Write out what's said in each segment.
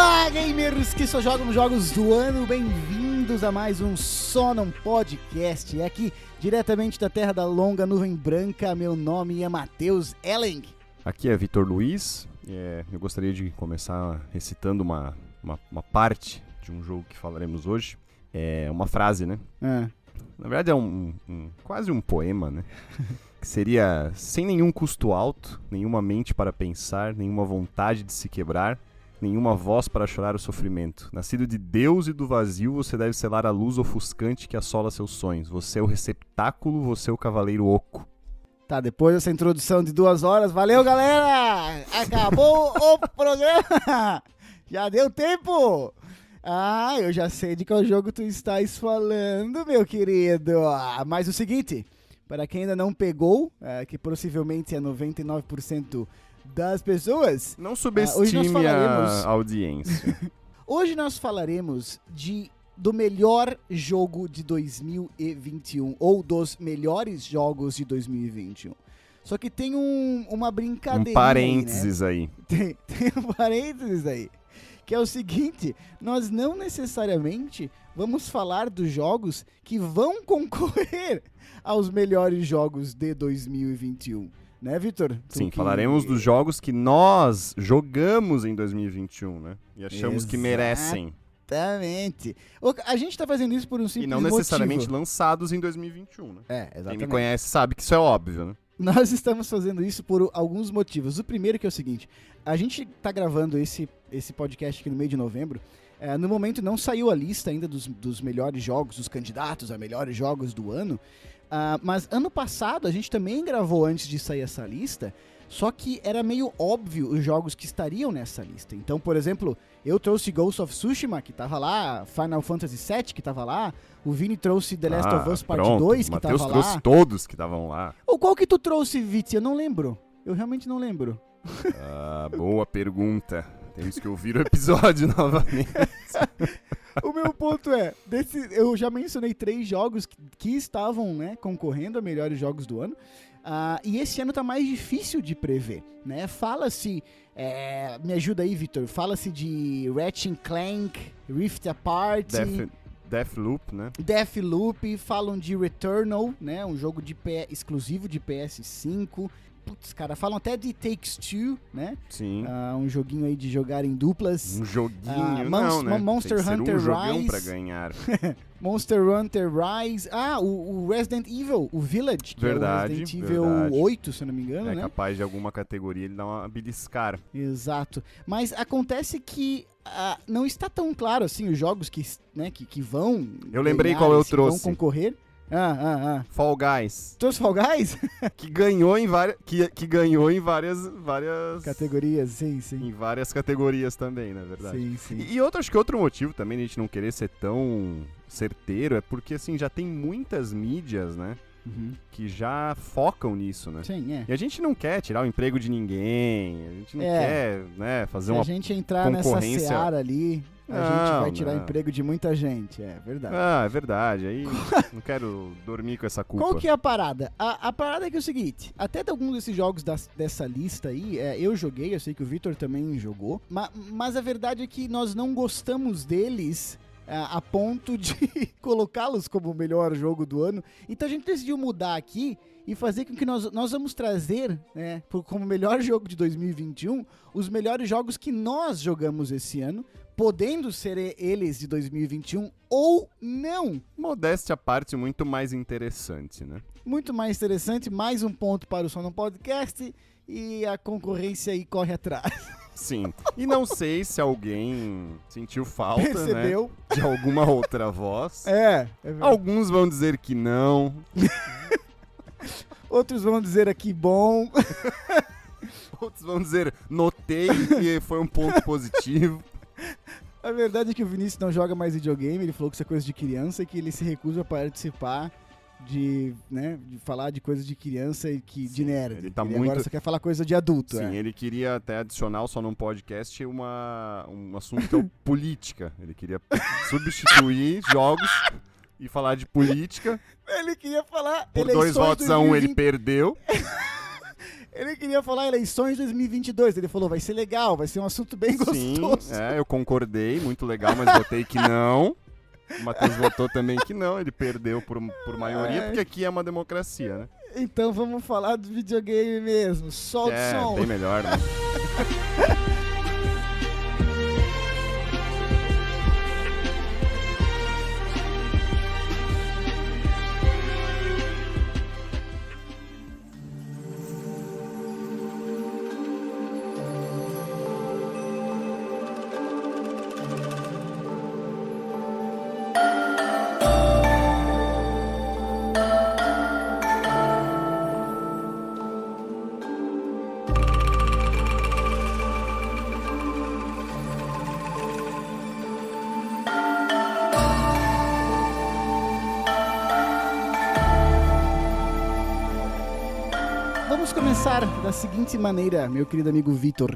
Olá, gamers que só jogam jogos do ano, bem-vindos a mais um Só Não Podcast. É aqui, diretamente da Terra da Longa Nuvem Branca, meu nome é Matheus Elling. Aqui é Vitor Luiz. É, eu gostaria de começar recitando uma, uma, uma, parte de um jogo que falaremos hoje. É uma frase, né? É. Na verdade é um, um quase um poema, né? que seria sem nenhum custo alto, nenhuma mente para pensar, nenhuma vontade de se quebrar, nenhuma voz para chorar o sofrimento. Nascido de Deus e do vazio, você deve selar a luz ofuscante que assola seus sonhos. Você é o receptáculo, você é o cavaleiro oco. Tá, depois dessa introdução de duas horas, valeu galera! Acabou o programa! Já deu tempo! Ah, eu já sei de qual jogo tu estás falando, meu querido. Ah, mas o seguinte, para quem ainda não pegou, é, que possivelmente é 99% das pessoas. Não subestime uh, falaremos... a audiência. hoje nós falaremos de do melhor jogo de 2021 ou dos melhores jogos de 2021. Só que tem um, uma brincadeira. Um parênteses aí. Né? aí. Tem, tem um parênteses aí. Que é o seguinte: nós não necessariamente vamos falar dos jogos que vão concorrer aos melhores jogos de 2021. Né, Vitor? Sim, que... falaremos dos jogos que nós jogamos em 2021, né? E achamos Exato. que merecem. Exatamente. A gente está fazendo isso por um simples motivo. E não necessariamente motivo. lançados em 2021, né? É, exatamente. Quem me conhece sabe que isso é óbvio, né? Nós estamos fazendo isso por alguns motivos. O primeiro que é o seguinte, a gente está gravando esse, esse podcast aqui no meio de novembro, é, no momento não saiu a lista ainda dos, dos melhores jogos, dos candidatos a melhores jogos do ano, Uh, mas ano passado a gente também gravou antes de sair essa lista, só que era meio óbvio os jogos que estariam nessa lista. Então, por exemplo, eu trouxe Ghost of Tsushima, que tava lá, Final Fantasy VII, que tava lá, o Vini trouxe The Last ah, of Us Part pronto. 2, que Mateus tava trouxe todos que estavam lá. Ou qual que tu trouxe, Viti? Eu não lembro. Eu realmente não lembro. Ah, boa pergunta. Temos que ouvir o episódio novamente. o meu ponto é, desse, eu já mencionei três jogos que, que estavam né, concorrendo a melhores jogos do ano. Uh, e esse ano tá mais difícil de prever, né? Fala-se, é, me ajuda aí, Victor. Fala-se de Ratchet Clank, Rift Apart, Death, Deathloop, né? Deathloop, falam de Returnal, né? Um jogo de P exclusivo de PS5 putz, cara, falam até de Takes Two, né? Sim. Uh, um joguinho aí de jogar em duplas. Um joguinho, uh, não, né? Monster Hunter um Rise. pra ganhar. Monster Hunter Rise. Ah, o, o, Resident Evil, o Village. Que verdade. É o Resident Evil verdade. 8, se eu não me engano, é né? É capaz de alguma categoria ele dar uma beliscar. Exato. Mas acontece que uh, não está tão claro assim os jogos que, né, que, que vão. Eu lembrei qual eu trouxe. Vão concorrer. Ah, ah, ah. Fall Guys. Trouxe Fall Guys? que ganhou em várias. Que, que ganhou em várias. várias categorias, sim, sim. Em várias categorias também, na verdade. Sim, sim. E, e outro, acho que outro motivo também de a gente não querer ser tão certeiro é porque assim, já tem muitas mídias, né? Uhum. Que já focam nisso, né? Sim, é. E a gente não quer tirar o emprego de ninguém, a gente não é. quer, né, fazer Se uma a gente entrar nessa seara ali, a não, gente vai tirar não. emprego de muita gente, é verdade. Ah, é verdade. Aí não quero dormir com essa culpa. Qual que é a parada? A, a parada é que é o seguinte, até de alguns desses jogos das, dessa lista aí, é, eu joguei, eu sei que o Victor também jogou, ma, mas a verdade é que nós não gostamos deles a ponto de colocá-los como o melhor jogo do ano. Então a gente decidiu mudar aqui e fazer com que nós, nós vamos trazer, né, como melhor jogo de 2021, os melhores jogos que nós jogamos esse ano, podendo ser eles de 2021 ou não. Modéstia à parte, muito mais interessante, né? Muito mais interessante, mais um ponto para o Sono Podcast e a concorrência aí corre atrás. Sim. E não sei se alguém sentiu falta, né, Percebeu. né? De alguma outra voz. É. é Alguns vão dizer que não. Outros vão dizer aqui bom. Outros vão dizer notei que foi um ponto positivo. A verdade é que o Vinícius não joga mais videogame, ele falou que isso é coisa de criança e que ele se recusa a participar de, né, de falar de coisas de criança e que Sim, de nerd. Ele tá ele muito... Agora você quer falar coisa de adulto. Sim, é. ele queria até adicionar só num podcast uma, um assunto que é política. Ele queria substituir jogos e falar de política. Ele queria falar. Por dois votos a um, ele perdeu. Ele queria falar eleições 2022. Ele falou, vai ser legal, vai ser um assunto bem Sim, gostoso. é, eu concordei, muito legal, mas votei que não. O Matheus votou também que não, ele perdeu por, por maioria, É. porque aqui é uma democracia, né? Então vamos falar do videogame mesmo. Solta o É, som. bem melhor, né? Da seguinte maneira, meu querido amigo Vitor.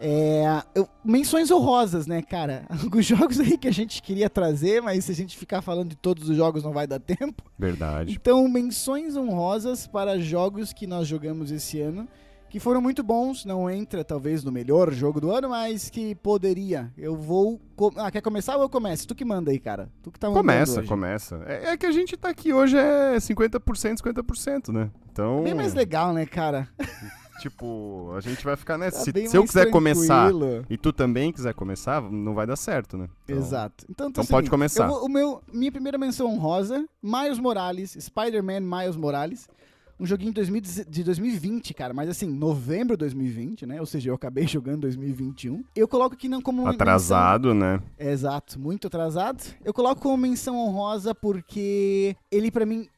É, eu- menções honrosas, né, cara? Alguns jogos aí que a gente queria trazer, mas se a gente ficar falando de todos os jogos não vai dar tempo. Verdade. Então, menções honrosas para jogos que nós jogamos esse ano, que foram muito bons. Não entra, talvez, no melhor jogo do ano, mas que poderia. Eu vou. co- Ah, quer começar ou eu começo? Tu que manda aí, cara. Tu que tá mandando Começa, hoje. começa. É, é que a gente tá aqui hoje é 50%, 50%, né? Então, Bem mais legal, né, cara? tipo, a gente vai ficar nessa. Tá se se eu quiser começar tranquilo. e tu também quiser começar, não vai dar certo, né? Então, Exato. Então, então o pode seguinte, começar. vou- o meu, minha primeira menção honrosa, Miles Morales, Spider-Man Miles Morales. Um joguinho de 2010 de 2020, cara, mas assim, novembro de 2020, né? Ou seja, eu acabei jogando em 2021. Eu coloco aqui não como Atrasado, né? menção- Exato, muito atrasado. Eu coloco como menção honrosa porque ele, pra mim,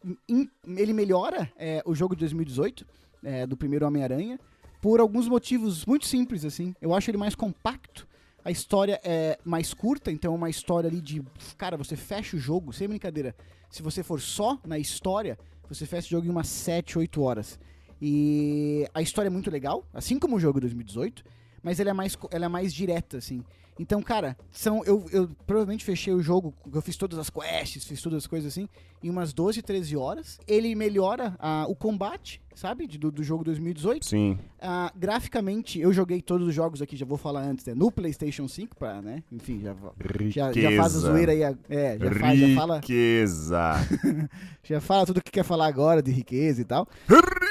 ele melhora é, o jogo de 2018, é, do primeiro Homem-Aranha, por alguns motivos muito simples, assim. Eu acho ele mais compacto. A história é mais curta, então é uma história ali de. Cara, você fecha o jogo, sem brincadeira. Se você for só na história, você fecha o jogo em umas 7, 8 horas. E a história é muito legal, assim como o jogo de 2018, mas ela é mais, ela é mais direta, assim. Então, cara, são, eu, eu provavelmente fechei o jogo, eu fiz todas as quests, fiz todas as coisas assim, em umas 12, 13 horas. Ele melhora ah, o combate, sabe, de- do, do jogo 2018. Sim. Ah, graficamente, eu joguei todos os jogos aqui, já vou falar antes, né? No PlayStation 5, pra, né? Enfim, já, já, já faz a zoeira aí. É, já, faz, já, fala, Riqueza. já fala tudo o que quer falar agora de riqueza e tal.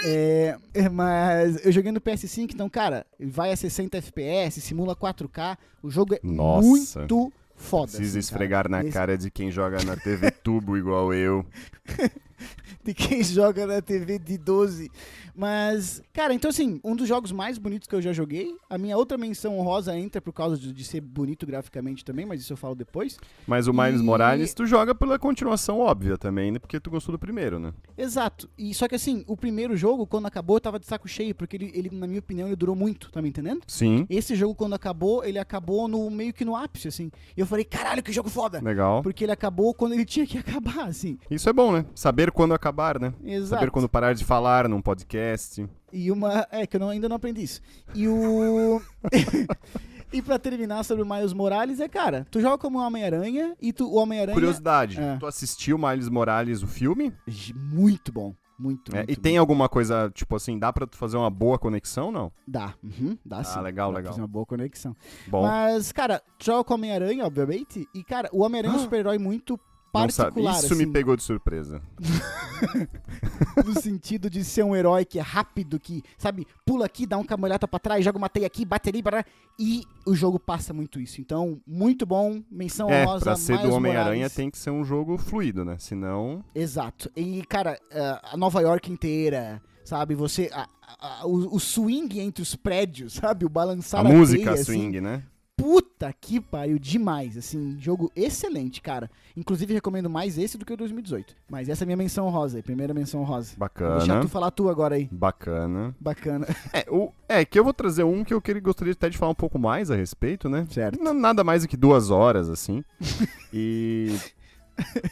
É, é, mas eu joguei no PS5, então, cara, vai a 60 FPS, simula 4K. O jogo é Nossa. muito foda. Precisa assim, esfregar cara. na Esse- cara de quem joga na TV tubo igual eu. de quem joga na TV de 12. Mas, cara, então assim, um dos jogos mais bonitos que eu já joguei. A minha outra menção honrosa entra por causa de, de ser bonito graficamente também, mas isso eu falo depois. Mas o Miles E- Morales, tu joga pela continuação óbvia também, né? Porque tu gostou do primeiro, né? Exato. E só que assim, o primeiro jogo, quando acabou, eu tava de saco cheio, porque ele, ele, na minha opinião, ele durou muito, tá me entendendo? Sim. Esse jogo, quando acabou, ele acabou no meio que no ápice, assim. E eu falei, caralho, que jogo foda! Legal. Porque ele acabou quando ele tinha que acabar, assim. Isso é bom, né? Saber quando acabar, né? Exato. Saber quando parar de falar num podcast. E uma. É, que eu não- ainda não aprendi isso. E o. e pra terminar sobre o Miles Morales, é, cara, tu joga como Homem-Aranha e tu, o Homem-Aranha. Curiosidade, É. tu assistiu Miles Morales, o filme? Muito bom. Muito, É, muito e tem bom. alguma coisa, tipo assim, dá pra tu fazer uma boa conexão, não? Dá. Uhum, dá sim. legal, Dá legal. fazer uma boa conexão. Bom, Mas, cara, tu joga com o Homem-Aranha, obviamente. E, cara, o Homem-Aranha é um super-herói muito. Particular. Isso me assim. pegou de surpresa. no sentido de ser um herói que é rápido, que, sabe, pula aqui, dá um cambalhota pra trás, joga uma teia aqui, bate ali, bará, e o jogo passa muito isso. Então, muito bom, menção É, honrosa, pra ser do Homem-Aranha tem que ser um jogo fluido, né? Senão. Exato. E, cara, a Nova York inteira, sabe, você, a- a- o, o swing entre os prédios, sabe, o balançar a música teia, assim, swing, né? Puta que pariu, demais, assim, jogo excelente, cara. Inclusive, recomendo mais esse do que o 2018. Mas essa é a minha menção rosa aí, primeira menção rosa. Vou deixar Bacana. tu falar tu agora aí. Bacana. Bacana. É, o, é, que eu vou trazer um que eu queria, gostaria até de falar um pouco mais a respeito, né? Certo. N- Nada mais do que duas horas, assim. e.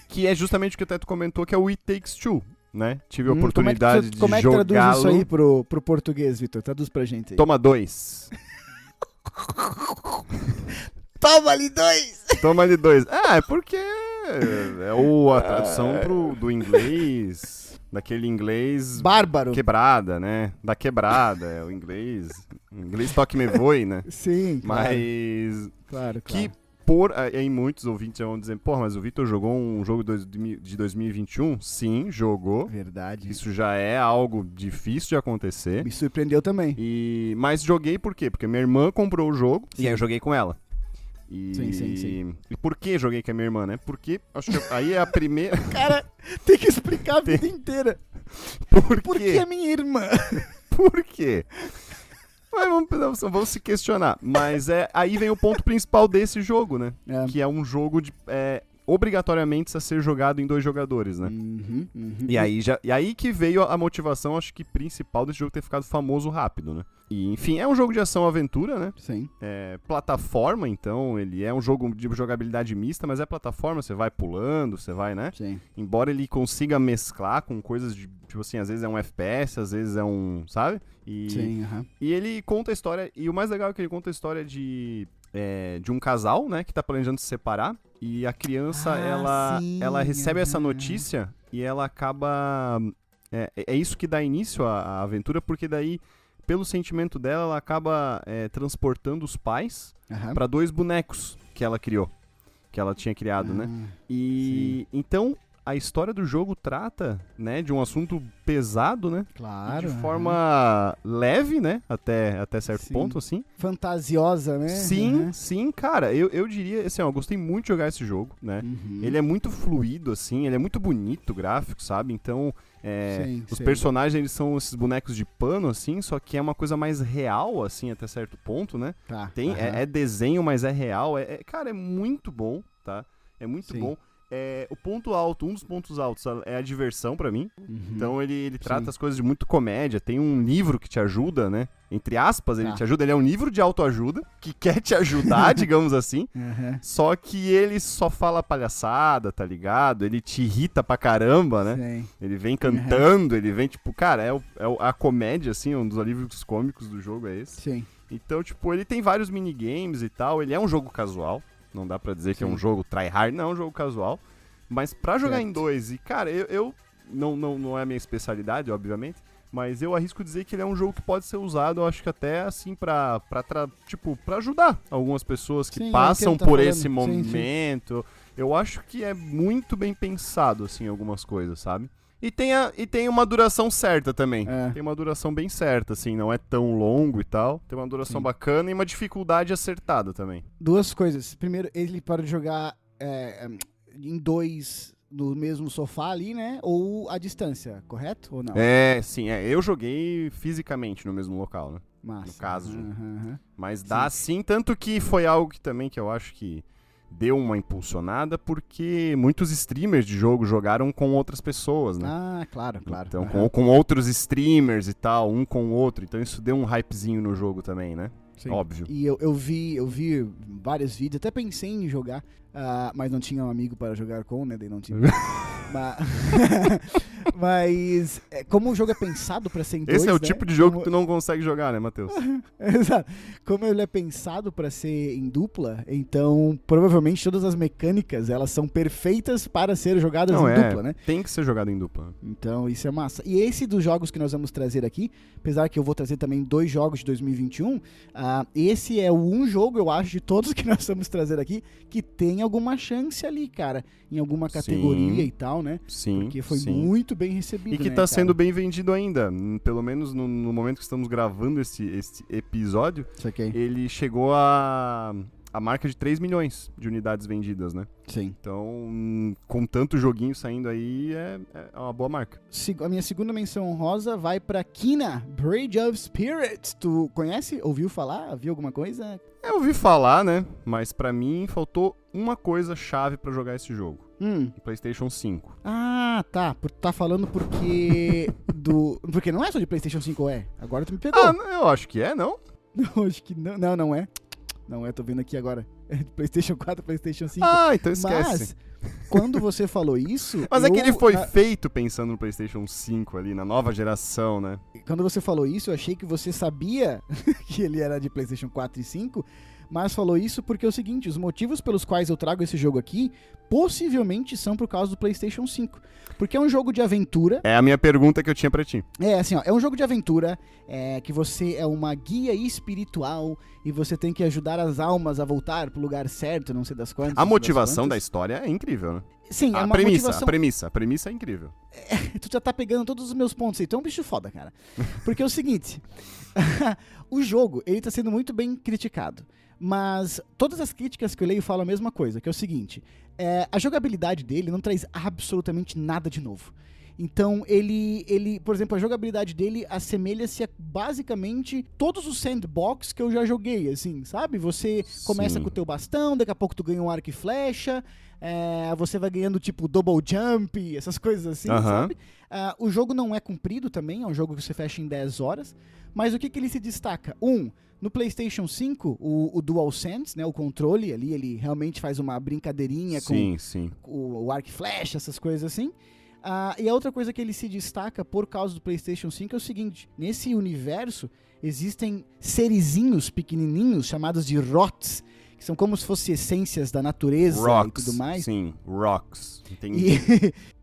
Que é justamente o que até tu comentou, que é o It Takes Two, né? Tive a Hum, oportunidade como é que, tu- como é que de traduz isso aí pro, pro português, Vitor? Traduz pra gente aí. Toma dois. Toma ali dois! Toma ali dois. Ah, é porque é o, a tradução pro, do inglês, daquele inglês Bárbaro. quebrada, né? Da quebrada, é o inglês. o inglês toque me voe, né? Sim, claro. Mas claro, que claro. Por aí muitos ouvintes vão dizer, porra, mas o Vitor jogou um jogo de 2021? Sim, jogou. Verdade. Isso já é algo difícil de acontecer. Me surpreendeu também. E mas joguei por quê? Porque minha irmã comprou o jogo e aí eu joguei com ela. E, Sim, sim, sim. e por que joguei com a minha irmã, né? Porque acho que aí é a primeira. Cara, tem que explicar a vida inteira. por Por que a minha irmã? Por quê? Mas vamos, vamos- se questionar. Mas é aí vem o ponto principal desse jogo, né? É. Que é um jogo de é, obrigatoriamente a ser jogado em dois jogadores, né? Uhum, uhum. E aí, já, e aí que veio a motivação, acho que principal desse jogo ter ficado famoso rápido, né? E, enfim, é um jogo de ação-aventura, né? Sim. É plataforma, então, ele é um jogo de jogabilidade mista, mas é plataforma, você vai pulando, você vai, né? Sim. Embora ele consiga mesclar com coisas de, tipo assim, às vezes é um FPS, às vezes é um, sabe? E, Sim, aham. e ele conta a história, e o mais legal é que ele conta a história de, é, de um casal, né, que tá planejando se separar, e a criança, Ah, ela, sim, ela recebe essa notícia e ela acaba... É, é isso que dá início à, à aventura, porque daí, pelo sentimento dela, ela acaba é, transportando os pais aham. para dois bonecos que ela criou, que ela tinha criado, né? Ah, E então a história do jogo trata, né, de um assunto pesado, né? Claro. de aham. forma leve, né? Até, até certo Sim. ponto, assim. fantasiosa, né? Sim, Aham. sim, cara. Eu, eu diria, assim, ó, eu gostei muito de jogar esse jogo, né? Uhum. Ele é muito fluido, assim, ele é muito bonito o gráfico, sabe? Então, é, Sim, os sim. personagens, eles são esses bonecos de pano, assim, só que é uma coisa mais real, assim, até certo ponto, né? Tá. Tem, aham. é, é desenho, mas é real. É, é- cara, é muito bom, tá? É muito bom. É, o ponto alto, um dos pontos altos é a diversão pra mim. Uhum. Então ele, ele trata Sim. as coisas de muito comédia. Tem um livro que te ajuda, né? Entre aspas, ele Tá. te ajuda. Ele é um livro de autoajuda que quer te ajudar, digamos assim. Aham. Só que ele só fala palhaçada, tá ligado? Ele te irrita pra caramba, né? Sim. Ele vem cantando, ele vem, tipo, cara, é, o- é a comédia, assim, um dos alívios cômicos do jogo é esse. Sim. Então, tipo, ele tem vários minigames e tal. Ele é um jogo casual. Não dá pra dizer que é Sim. um jogo tryhard, não, é um jogo casual. Mas pra jogar em Certo. dois, e cara, eu, eu- não, não, não é a minha especialidade, obviamente. Mas eu arrisco dizer que ele é um jogo que pode ser usado, eu acho que até assim, pra, pra tra- tipo, pra ajudar algumas pessoas que Sim, eu passam que tá por falando. esse Sim, sim. momento. Eu acho que é muito bem pensado, assim, algumas coisas, sabe? E tem, a, e tem uma duração certa também. É. Tem uma duração bem certa, assim, não é tão longo e tal. Tem uma duração Sim. bacana e uma dificuldade acertada também. Duas coisas. Primeiro, ele pode jogar é, em dois no mesmo sofá ali, né? Ou à distância, correto? Ou não? É, sim, é. Eu joguei fisicamente no mesmo local, né? Massa. no caso, Aham, aham. Mas dá sim, tanto que foi algo que também que eu acho que deu uma impulsionada, porque muitos streamers de jogo jogaram com outras pessoas, né? Ah, claro, claro. Então, com, com outros streamers e tal, um com o outro. Então isso deu um hypezinho no jogo também, né? Sim. Óbvio. E eu, eu vi, eu vi vários vídeos, até pensei em jogar, ah, mas não tinha um amigo para jogar com, né? Daí não tinha. Ma- mas é, como o jogo é pensado para ser em dois, Esse é o né? tipo de jogo Como- que tu não consegue jogar, né, Matheus? Exato. Como ele é pensado para ser em dupla, então provavelmente todas as mecânicas elas são perfeitas para ser jogadas Não em é, dupla, né? tem que ser jogado em dupla. Então isso é massa. E esse dos jogos que nós vamos trazer aqui, apesar que eu vou trazer também dois jogos de 2021, ah, esse é o um jogo, eu acho, de todos que nós vamos trazer aqui, que tem alguma chance ali, cara, em alguma categoria Sim. e tal, né? Sim, Porque foi sim. muito bem recebido. E que né, tá sendo bem vendido ainda. Pelo menos no, no momento que estamos gravando esse, esse episódio, ele chegou a, a marca de 3 milhões de unidades vendidas, né? Sim. Então, com tanto joguinho saindo aí, é, é uma boa marca. A minha segunda menção honrosa vai pra Kina, Bridge of Spirits. Tu conhece? Ouviu falar? Viu alguma coisa? Eu ouvi falar, né? Mas pra mim faltou uma coisa chave pra jogar esse jogo. Hum. PlayStation 5. Ah, tá. Por, tá falando porque. do. Porque não é só de PlayStation 5, é? Agora tu me pegou. Ah, eu acho que é, não? Não, acho que não. Não, não é. Não é, tô vendo aqui agora. É de PlayStation 4, PlayStation 5. Ah, então esquece. Mas, quando você falou isso. Mas é que eu- ele foi na- feito pensando no PlayStation 5 ali, na nova geração, né? Quando você falou isso, eu achei que você sabia que ele era de PlayStation 4 e 5, mas falou isso porque é o seguinte: os motivos pelos quais eu trago esse jogo aqui possivelmente são por causa do PlayStation 5. Porque é um jogo de aventura. É a minha pergunta que eu tinha pra ti. É, assim, ó, é um jogo de aventura é, que você é uma guia espiritual e você tem que ajudar as almas a voltar pro lugar certo, não sei das quantas. A motivação da das história é incrível, né? quantas. Sim, é a uma premissa, motivação a premissa, a premissa é incrível. tu já tá pegando todos os meus pontos aí. Tu é um bicho foda, cara. Porque é o seguinte: o jogo, ele tá sendo muito bem criticado. Mas todas as críticas que eu leio falam a mesma coisa, que é o seguinte: é, a jogabilidade dele não traz absolutamente nada de novo. Então, ele, ele, por exemplo, a jogabilidade dele assemelha-se a basicamente todos os sandbox que eu já joguei, assim, sabe? Você começa Sim. com o teu bastão, daqui a pouco tu ganha um arco e flecha, é, você vai ganhando, tipo, double jump, essas coisas assim, Aham. sabe? Ah, o jogo não é comprido também, é um jogo que você fecha em 10 horas, mas o que, que ele se destaca? Um, no PlayStation 5, o, o DualSense, né, o controle ali, ele realmente faz uma brincadeirinha com Sim, sim. o, o arco e flecha, essas coisas assim. Ah, e a outra coisa que ele se destaca por causa do PlayStation 5 é o seguinte: nesse universo existem serizinhos pequenininhos chamados de ROTs, que são como se fossem essências da natureza Rocks. e tudo mais. Sim, rocks. Entendi.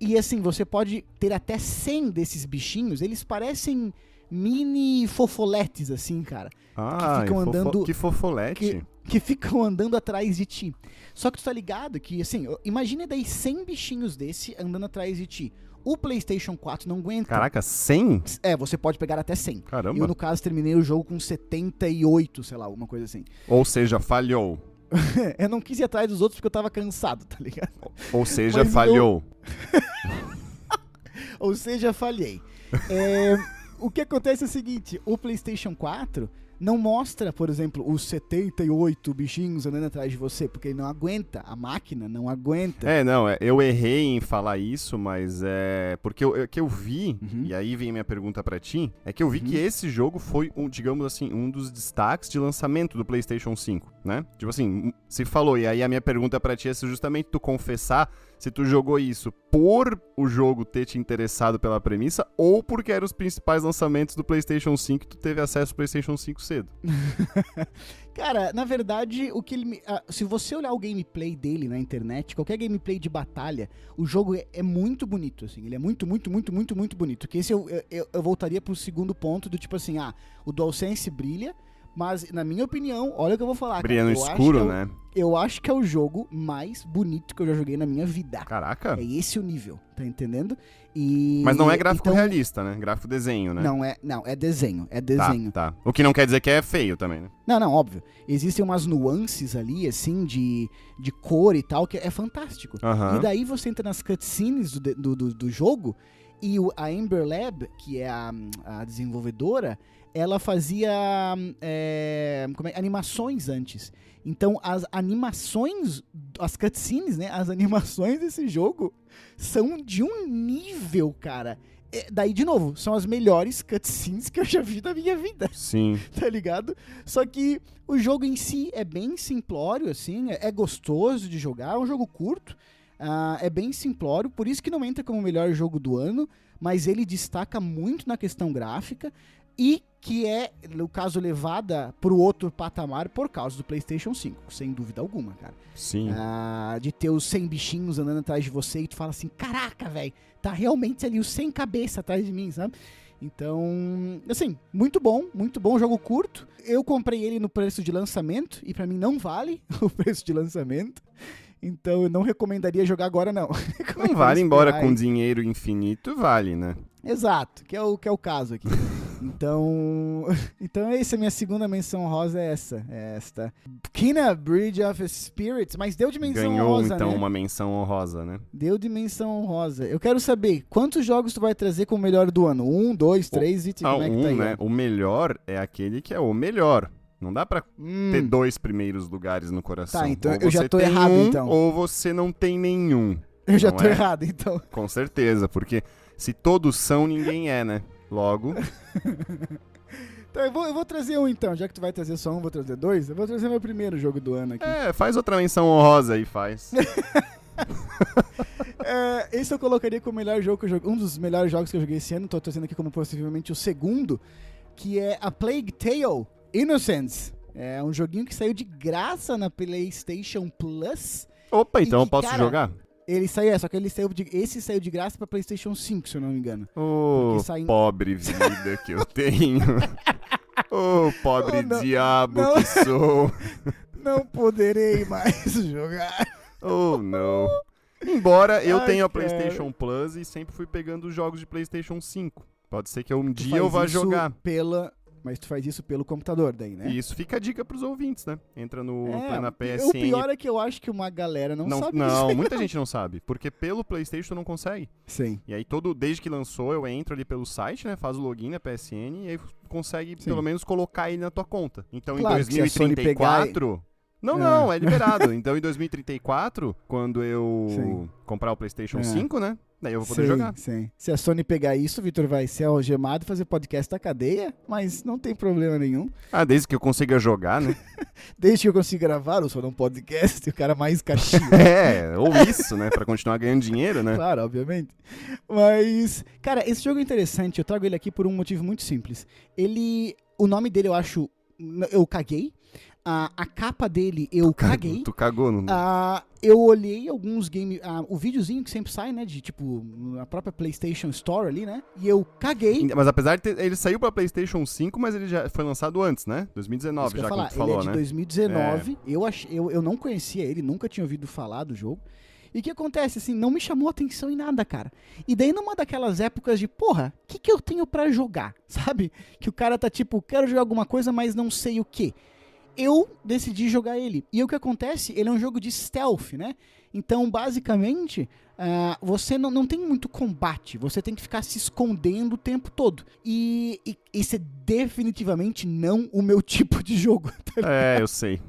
E, e assim, você pode ter até 100 desses bichinhos, eles parecem mini fofoletes, assim, cara. Ah, ficam fofo- andando- Que fofolete. que, que ficam andando atrás de ti. Só que tu tá ligado que, assim, imagina daí 100 bichinhos desse andando atrás de ti. O PlayStation 4 não aguenta. Caraca, 100? É, você pode pegar até 100. Caramba. Eu, no caso, terminei o jogo com 78, sei lá, alguma coisa assim. Ou seja, falhou. eu não quis ir atrás dos outros porque eu tava cansado, tá ligado? Ou seja, Mas falhou. Ou seja, falhei. É, o que acontece é o seguinte: o PlayStation 4 não mostra, por exemplo, os 78 bichinhos andando atrás de você, porque ele não aguenta, a máquina não aguenta. É, não, é, eu errei em falar isso, mas é. Porque o que eu vi, Uhum. e aí vem a minha pergunta pra ti, é que eu vi Uhum. que esse jogo foi, um, digamos assim, um dos destaques de lançamento do PlayStation 5, né? Tipo assim, se falou, e aí a minha pergunta pra ti é se justamente tu confessar se tu jogou isso por o jogo ter te interessado pela premissa ou porque eram os principais lançamentos do PlayStation 5 e tu teve acesso ao PlayStation 5 cedo. Cara, na verdade, o que ele ah, se você olhar o gameplay dele na internet, qualquer gameplay de batalha, o jogo é, é muito bonito, assim. Ele é muito, muito, muito, muito, muito bonito. Que esse eu- eu, eu voltaria pro segundo ponto do tipo assim, ah, o DualSense brilha, mas na minha opinião, olha o que eu vou falar. Brilha no eu acho escuro, que é o- né? Eu acho que é o jogo mais bonito que eu já joguei na minha vida. Caraca. É esse o nível, tá entendendo? E Mas não é gráfico então, realista, né? Gráfico desenho, né? Não é, não, é desenho, é Tá, desenho. tá. O que não quer dizer que é feio também, né? Não, não, óbvio. Existem umas nuances ali, assim, de, de cor e tal, que é fantástico. E daí você entra nas cutscenes do, do, do, do jogo e o- a Ember Lab, que é a, a desenvolvedora, ela fazia é, como é, animações antes. Então as animações, as cutscenes, né? As animações desse jogo são de um nível, cara. É, daí, de novo, são as melhores cutscenes que eu já vi na minha vida Sim. tá ligado? Só que o jogo em si é bem simplório, assim, é, é gostoso de jogar, é um jogo curto, ah, é bem simplório, por isso que não entra como o melhor jogo do ano, mas ele destaca muito na questão gráfica e que é, no caso, levada pro outro patamar por causa do PlayStation 5, sem dúvida alguma, cara. Sim. Ah, de ter os 100 bichinhos andando atrás de você e tu fala assim, caraca, velho, tá realmente ali os 100 cabeças atrás de mim, sabe? Então, assim, muito bom, muito bom, jogo curto. Eu comprei ele no preço de lançamento e pra mim não vale o preço de lançamento. Então eu não recomendaria jogar agora não. Não vale, embora com dinheiro infinito, vale, né? Exato, que é o que é o caso aqui. Então, então é a minha segunda menção rosa é essa, é esta. Kina Bridge of Spirits, mas deu dimensão Ganhou, honrosa, então, né? uma menção honrosa, né? Deu dimensão honrosa. Eu quero saber quantos jogos tu vai trazer como melhor do ano? Um, dois, três e Ah, como é que um, tá aí? né? O melhor é aquele que é o melhor. Não dá pra Hum, ter dois primeiros lugares no coração. Tá, então Ou eu já tô errado, um, então. Ou você não tem nenhum. eu já tô é? errado, então. Com certeza, porque se todos são, ninguém é, né? Logo, Então eu vou, eu vou trazer um então, já que tu vai trazer só um, vou trazer dois. Eu vou trazer meu primeiro jogo do ano aqui. é, faz outra menção honrosa aí, faz. É, esse eu colocaria como o melhor jogo que eu joguei, um dos melhores jogos que eu joguei esse ano, tô trazendo aqui como possivelmente o segundo, que é a Plague Tale Innocence. É um joguinho que saiu de graça na PlayStation Plus. Opa, então E eu que, posso cara, jogar? Ele saiu, é, só que ele saiu de, esse saiu de graça pra PlayStation 5, se eu não me engano. Ô, Porque sai pobre vida que eu tenho. Ô, pobre Oh, não. diabo Não. que sou. Não poderei mais jogar. Oh, não. Embora eu Ai, tenha a. PlayStation Plus e sempre fui pegando os jogos de PlayStation 5. Pode ser que um dia eu vá jogar. Pela, mas tu faz isso pelo computador daí, né? E isso fica a dica pros ouvintes, né? Entra no É, na o PSN. pior é que eu acho que uma galera não, não, sabe não, disso. muita gente não sabe, porque pelo PlayStation tu não consegue. Sim. E aí todo desde que lançou eu entro ali pelo site, né, faz o login na PSN e aí consegue Sim. pelo menos colocar ele na tua conta. Então Claro, em que se a Sony pegar 2034 Não, É. não, é liberado. então em 2034, quando eu Sim. comprar o PlayStation É. 5, né? Daí eu vou poder sim, jogar. Sim. Se a Sony pegar isso, o Vitor vai ser algemado e fazer podcast da cadeia, mas não tem problema nenhum. Ah, desde que eu consiga jogar, né? Desde que eu consiga gravar, eu sou um podcast, o cara mais caixinha. é, ou isso, né? Pra continuar ganhando dinheiro, né? Claro, obviamente. Mas, cara, esse jogo é interessante. Eu trago ele aqui por um motivo muito simples. Ele. O nome dele eu acho. Eu caguei. A, a capa dele eu caguei. Tu cagou no. Ah, eu olhei alguns games. o videozinho que sempre sai, né? De tipo, a própria PlayStation Store ali, né? E eu caguei. Mas apesar de ter, ele saiu pra PlayStation 5, mas ele já foi lançado antes, né? 2019, Isso que eu já falar, tu falou, ele é de né? 2019. Eu, ach, eu, eu não conhecia ele, nunca tinha ouvido falar do jogo. E o que acontece, assim, não me chamou atenção em nada, cara. E daí numa daquelas épocas de, porra, o que, que eu tenho pra jogar? Sabe? Que o cara tá tipo, quero jogar alguma coisa, mas não sei o que. Eu decidi jogar ele. E o que acontece, ele é um jogo de stealth, né? Então, basicamente, ah, você não, não tem muito combate. Você tem que ficar se escondendo o tempo todo. E, e esse é definitivamente não o meu tipo de jogo. tá É, eu sei.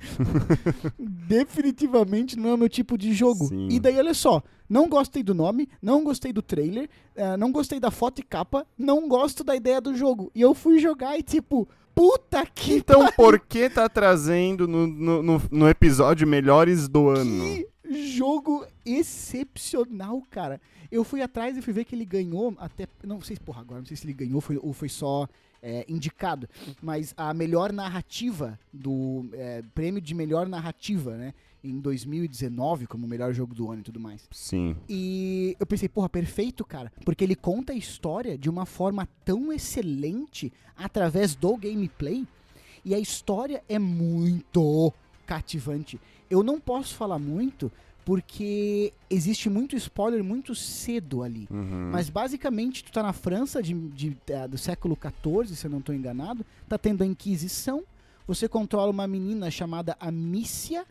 definitivamente não é o meu tipo de jogo. Sim. E daí, olha só, não gostei do nome, não gostei do trailer, eh, não gostei da foto e capa, não gosto da ideia do jogo. E eu fui jogar e tipo, puta que Então por que tá trazendo no, no, no- episódio melhores do ano? Que jogo excepcional, cara. Eu fui atrás e fui ver que ele ganhou até. Não sei, porra, agora não sei se ele ganhou foi- ou foi só é, indicado. Mas a melhor narrativa do é, prêmio de melhor narrativa, né? Em 2019, como o melhor jogo do ano e tudo mais. Sim. E eu pensei, porra, perfeito, cara. Porque ele conta a história de uma forma tão excelente através do gameplay. E a história é muito cativante. Eu não posso falar muito porque existe muito spoiler muito cedo ali. Uhum. Mas basicamente tu tá na França de, de- eh, do século XIV, se eu não tô enganado. Tá tendo a Inquisição. Você controla uma menina chamada Amícia,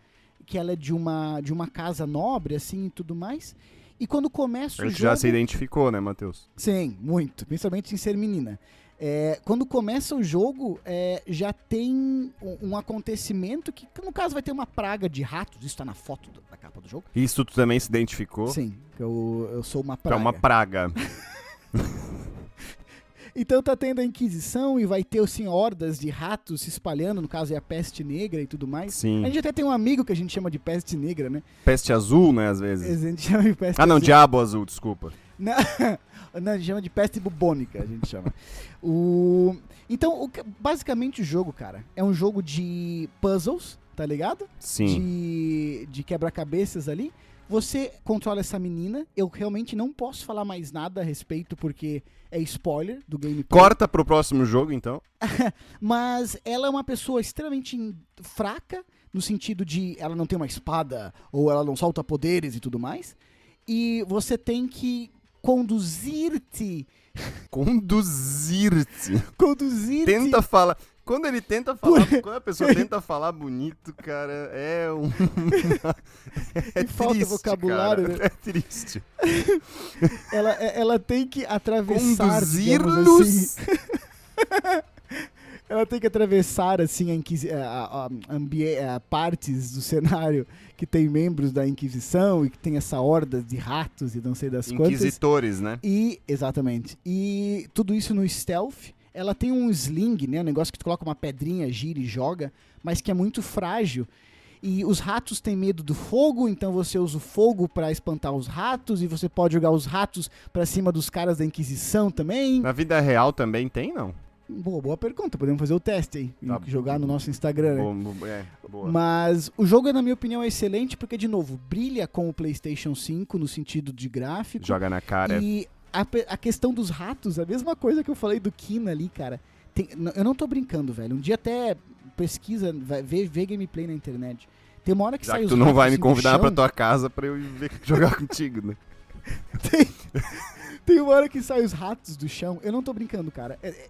que ela é de uma, de uma casa nobre, assim, e tudo mais. E quando começa A o gente jogo... já se identificou, né, Matheus? Sim, muito. Principalmente em ser menina. É, quando começa o jogo, é, já tem um, um acontecimento que, no caso, vai ter uma praga de ratos. Isso tá na foto do- da capa do jogo. Isso tu também se identificou? Sim, eu, eu sou uma Tu é praga. uma praga. Então tá tendo a Inquisição e vai ter, assim, hordas de ratos se espalhando. No caso, é a peste negra e tudo mais. A Sim. gente até tem um amigo que a gente chama de peste negra, né? Peste azul, né, às vezes. A gente chama de peste Ah, não, azul. diabo azul, desculpa. Não, não, a gente chama de peste bubônica, a gente chama. O... Então, o basicamente o jogo, cara, é um jogo de puzzles, tá ligado? Sim. De, de quebra-cabeças ali. Você controla essa menina. Eu realmente não posso falar mais nada a respeito porque é spoiler do gameplay. Corta pro próximo jogo, então. Mas ela é uma pessoa extremamente fraca, no sentido de ela não tem uma espada ou ela não solta poderes e tudo mais. E você tem que conduzir-te. Conduzir-te. Conduzir-te. Tenta falar. Quando ele tenta falar, quando a pessoa tenta falar bonito, cara, é um. é E falta triste, vocabulário, cara. né? É triste. Ela, ela tem que atravessar. digamos Conduzir-los. assim. Ela tem que atravessar assim a a- a- a ambie- a partes do cenário que tem membros da Inquisição e que tem essa horda de ratos e não sei das quantas. Inquisitores, né? E, exatamente. E tudo isso no stealth. Ela tem um sling, né? Um negócio que tu coloca uma pedrinha, gira e joga, mas que é muito frágil. E os ratos têm medo do fogo, então você usa o fogo pra espantar os ratos e você pode jogar os ratos pra cima dos caras da Inquisição também. Na vida real também tem, não? Boa, boa pergunta. Podemos fazer o teste aí. Tá. jogar no nosso Instagram, né? Boa, é, boa. Mas o jogo, na minha opinião, é excelente porque, de novo, brilha com o PlayStation 5 no sentido de gráfico. Joga na cara. E a, a questão dos ratos, a mesma coisa que eu falei do Kina ali, cara. Tem- eu não tô brincando, velho. Um dia até pesquisa, vai, vê, vê gameplay na internet. Tem uma hora que Já sai que tu não vai me assim convidar pra tua casa pra eu ver- jogar contigo, né? Tem, tem uma hora que sai os ratos do chão. Eu não tô brincando, cara. É- é-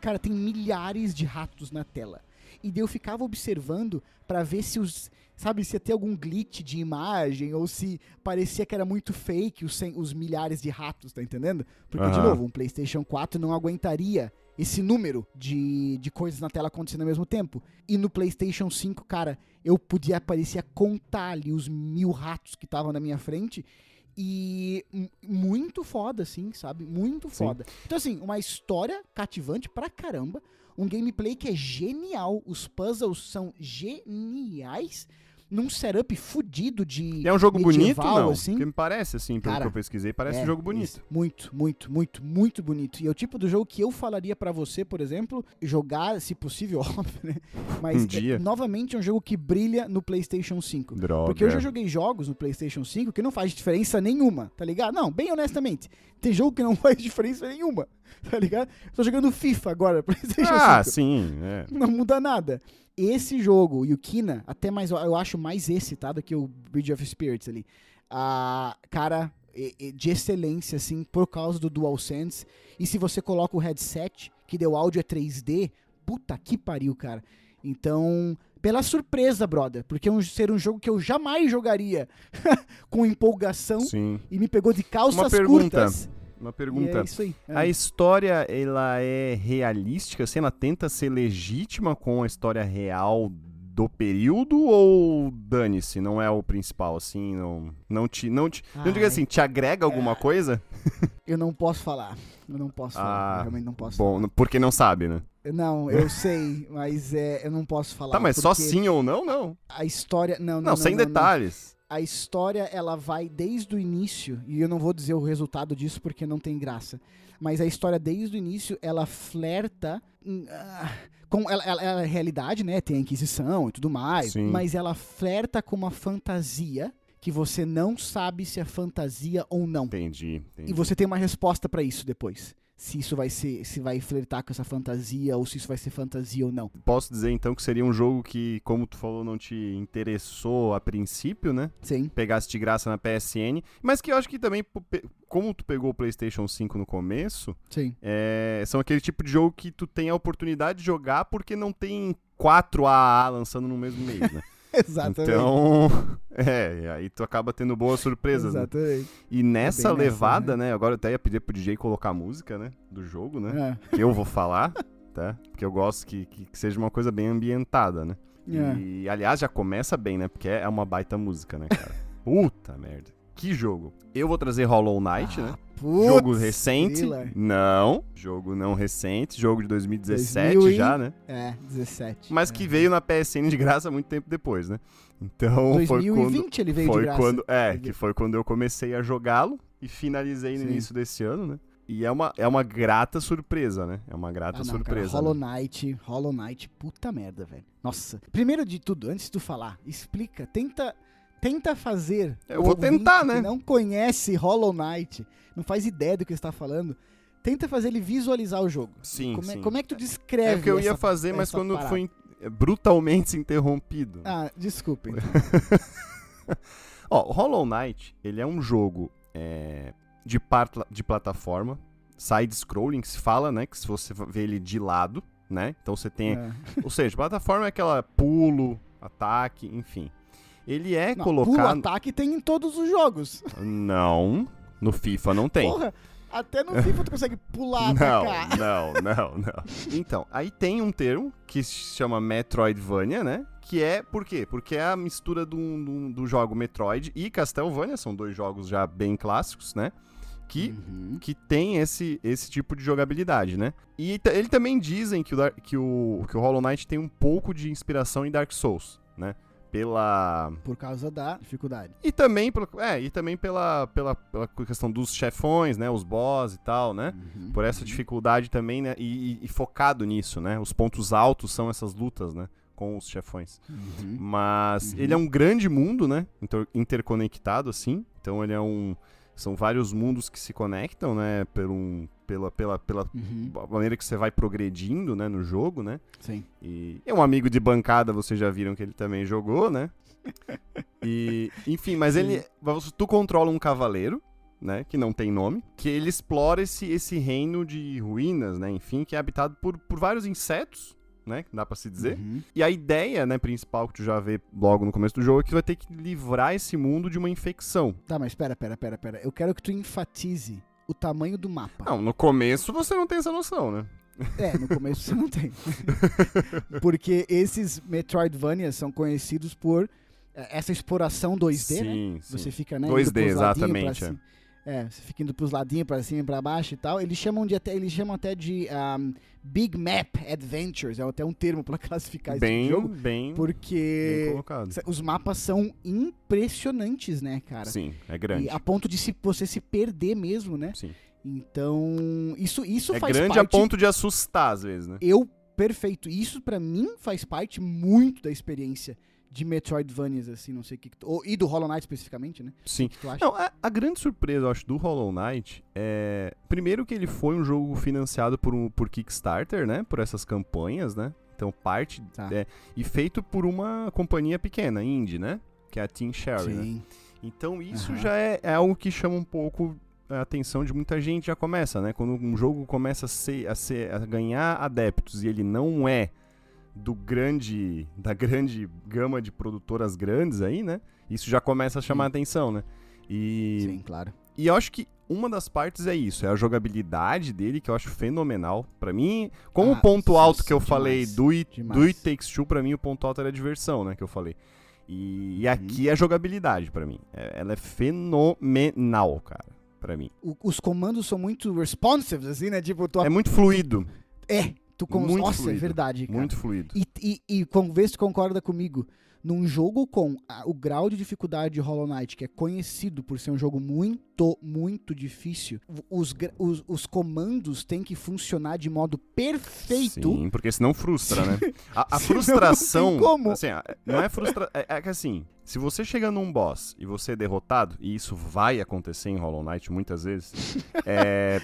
cara, tem milhares de ratos na tela. E daí eu ficava observando pra ver se os. Sabe, se ia ter algum glitch de imagem ou se parecia que era muito fake os, os milhares de ratos, tá entendendo? Porque, de novo, um PlayStation 4 não aguentaria esse número de, de coisas na tela acontecendo ao mesmo tempo. E no PlayStation 5, cara, eu podia, parecia contar ali os mil ratos que estavam na minha frente. E muito foda, assim, sabe? Muito Sim. foda. Então, assim, uma história cativante pra caramba. Um gameplay que é genial. Os puzzles são geniais. Num setup fudido de. É um jogo bonito, medieval, não? Assim. Porque me parece, assim, pelo Cara, que eu pesquisei, parece É, um jogo bonito. isso. Muito, muito, muito, muito bonito. E é o tipo do jogo que eu falaria pra você, por exemplo, jogar, se possível, óbvio, né? Mas, Um é, dia. novamente, é um jogo que brilha no PlayStation 5. Droga. Porque eu já joguei jogos no PlayStation 5 que não faz diferença nenhuma, tá ligado? Não, bem honestamente. Tem jogo que não faz diferença nenhuma, tá ligado? Tô jogando FIFA agora, PlayStation Ah, 5. sim, é. Não muda nada. Esse jogo e o Kina, até mais, eu acho mais esse, tá? Do que o Bridge of Spirits ali. Ah, cara, de excelência, assim, por causa do DualSense. E se você coloca o headset, que deu áudio é 3D, puta que pariu, cara. Então, pela surpresa, brother, porque é um, ser um jogo que eu jamais jogaria com empolgação Sim. e me pegou de calças Uma pergunta. curtas. Uma E pergunta. é isso aí. É. A história, ela é realística? Assim, ela tenta ser legítima com a história real do período ou dane-se, não é o principal, assim, não, não te, não te, não diga assim, te agrega alguma coisa? Eu não posso falar. Eu não posso falar. Ah, eu realmente não posso Bom, falar. porque não sabe, né? Não, eu sei, mas é, eu não posso falar. Tá, mas só sim ou não, não. A história. Não, não. Não, não sem não, detalhes. A história, ela vai desde o início, e eu não vou dizer o resultado disso porque não tem graça. Mas a história, desde o início, ela flerta. ah, com ela, ela- ela é realidade, né? Tem a Inquisição e tudo mais. Sim. Mas ela flerta com uma fantasia que você não sabe se é fantasia ou não. Entendi, entendi. E você tem uma resposta pra isso depois. Se isso vai ser, se vai flertar com essa fantasia ou se isso vai ser fantasia ou não. Posso dizer então que seria um jogo que, como tu falou, não te interessou a princípio, né? Sim. Pegasse de graça na PSN, mas que eu acho que também, como tu pegou o PlayStation 5 no começo, Sim. é, são aquele tipo de jogo que tu tem a oportunidade de jogar porque não tem 4 AAA lançando no mesmo mês, né? Exatamente. Então, é, aí tu acaba tendo boas surpresas, né? Exatamente. E nessa bem nessa, levada, né? Agora eu até ia pedir pro DJ colocar a música, né? Do jogo, né? É. Que eu vou falar, tá? Porque eu gosto que, que, que seja uma coisa bem ambientada, né? É. E, aliás, já começa bem, né? Porque é uma baita música, né, cara? Puta merda. Que jogo. Eu vou trazer Hollow Knight, né? Putz, Jogo recente. thriller. Não. Jogo não recente. Jogo de 2017 2000 e- já, né? É, 17. Mas é. que veio na PSN de graça muito tempo depois, né? Então foi 2020 quando. ele veio foi de graça. quando é Ele- que foi quando eu comecei a jogá-lo e finalizei no Sim. início desse ano né e é uma, é uma grata surpresa né é uma grata Ah, não, surpresa cara, Hollow né? Knight, Hollow Knight, puta merda, velho. Nossa. Primeiro de tudo, antes de tu falar, explica, tenta, tenta fazer. Eu vou tentar, né? não conhece Hollow Knight, não faz ideia do que está falando. Tenta fazer ele visualizar o jogo. sim como, sim É, como é que tu descreve? é o que eu ia essa- fazer mas quando parada? foi brutalmente interrompido Ah, desculpe. ó Hollow Knight ele é um jogo é, de, de plataforma side scrolling que se fala né que se você vê ele de lado né então você tem É. ou seja plataforma é aquela pulo ataque enfim ele é Não, colocado Pulo ataque tem em todos os jogos. Não, no FIFA não tem. Porra, até no FIFA tu consegue pular, Não, atacar. não, não, não. Então, aí tem um termo que se chama Metroidvania, né? Que é, por quê? Porque é a mistura do, do, do jogo Metroid e Castlevania, são dois jogos já bem clássicos, né? Que, Uhum. que tem esse, esse tipo de jogabilidade, né? E ele também dizem que o, que, o, que o Hollow Knight tem um pouco de inspiração em Dark Souls, né? Pela Por causa da dificuldade. e também pela, é, e também pela, pela, pela questão dos chefões, né, os boss e tal, né? Uhum. Por essa dificuldade também, né? E, e- e focado nisso, né? Os pontos altos são essas lutas, né? Com os chefões. Uhum. Mas Uhum. ele é um grande mundo, né? inter- interconectado, assim. Então ele é um. São vários mundos que se conectam, né? Por um, pela, pela, pela Uhum. maneira que você vai progredindo, né? No jogo, né? Sim. E é um amigo de bancada, vocês já viram que ele também jogou, né? E, enfim, mas Sim. ele. Tu controla um cavaleiro, né? Que não tem nome. Que ele explora esse, esse reino de ruínas, né? Enfim, que é habitado por, por vários insetos, né? Que dá pra se dizer. Uhum. E a ideia, né, principal que tu já vê logo no começo do jogo é que tu vai ter que livrar esse mundo de uma infecção. Tá, mas pera, pera, pera, pera. Eu quero que tu enfatize o tamanho do mapa. Não, no começo você não tem essa noção, né? É, no começo você não tem. Porque esses Metroidvanias são conhecidos por eh, essa exploração 2D, né? sim, sim. Você fica, né? 2D, indo pros ladinhos pra exatamente, é. É, você fica indo pros ladinhos, pra cima e pra baixo e tal. Eles chamam de até, eles chamam até de ahm, Big Map Adventures, é até um termo pra classificar esse Bem, jogo. bem, bem Porque colocado. os mapas são impressionantes, né, cara? Sim, é grande. E a ponto de se, você se perder mesmo, né? Sim. Então, isso, isso É faz grande parte... a ponto de assustar, às vezes, né? Eu, perfeito. Isso pra mim faz parte muito da experiência de Metroidvanias, assim, não sei o que... ou- e do Hollow Knight especificamente, né? Sim. Não, a, a grande surpresa, eu acho, do Hollow Knight é. Primeiro que ele foi um jogo financiado por, um, por Kickstarter, né? Por essas campanhas, né? Então, parte. Tá. é, e feito por uma companhia pequena, indie, né? Que é a Team Sherry, né? Sim. Então isso Aham. já é, é algo que chama um pouco a atenção de muita gente, já começa, né? Quando um jogo começa a, ser, a, ser, a ganhar adeptos e ele não é do grande, da grande gama de produtoras grandes aí, né? Isso já começa a chamar a atenção, né? E, Sim, claro. e eu acho que uma das partes é isso, é a jogabilidade dele, que eu acho fenomenal. Pra mim, como Ah, o ponto sim, alto que eu sim, falei demais, do It, demais. do It Takes Two, pra mim o ponto alto era a diversão, né, que eu falei. E, e Uhum. aqui é a jogabilidade pra mim. É- ela é fenomenal, cara, pra mim. O- os comandos são muito responsive, assim, né? Tipo, tu... É muito fluido, É, tu... Com... muito Nossa, é fluido, verdade, cara. muito fluido. E, e, e vê se tu concorda comigo. Num jogo com a- o grau de dificuldade de Hollow Knight, que é conhecido por ser um jogo muito, muito difícil, os, os, os comandos têm que funcionar de modo perfeito. Sim, porque senão frustra, né? A, a não frustração. tem como. Assim, não é frustra. É, é que assim, se você chega num boss e você é derrotado, e isso vai acontecer em Hollow Knight muitas vezes, é,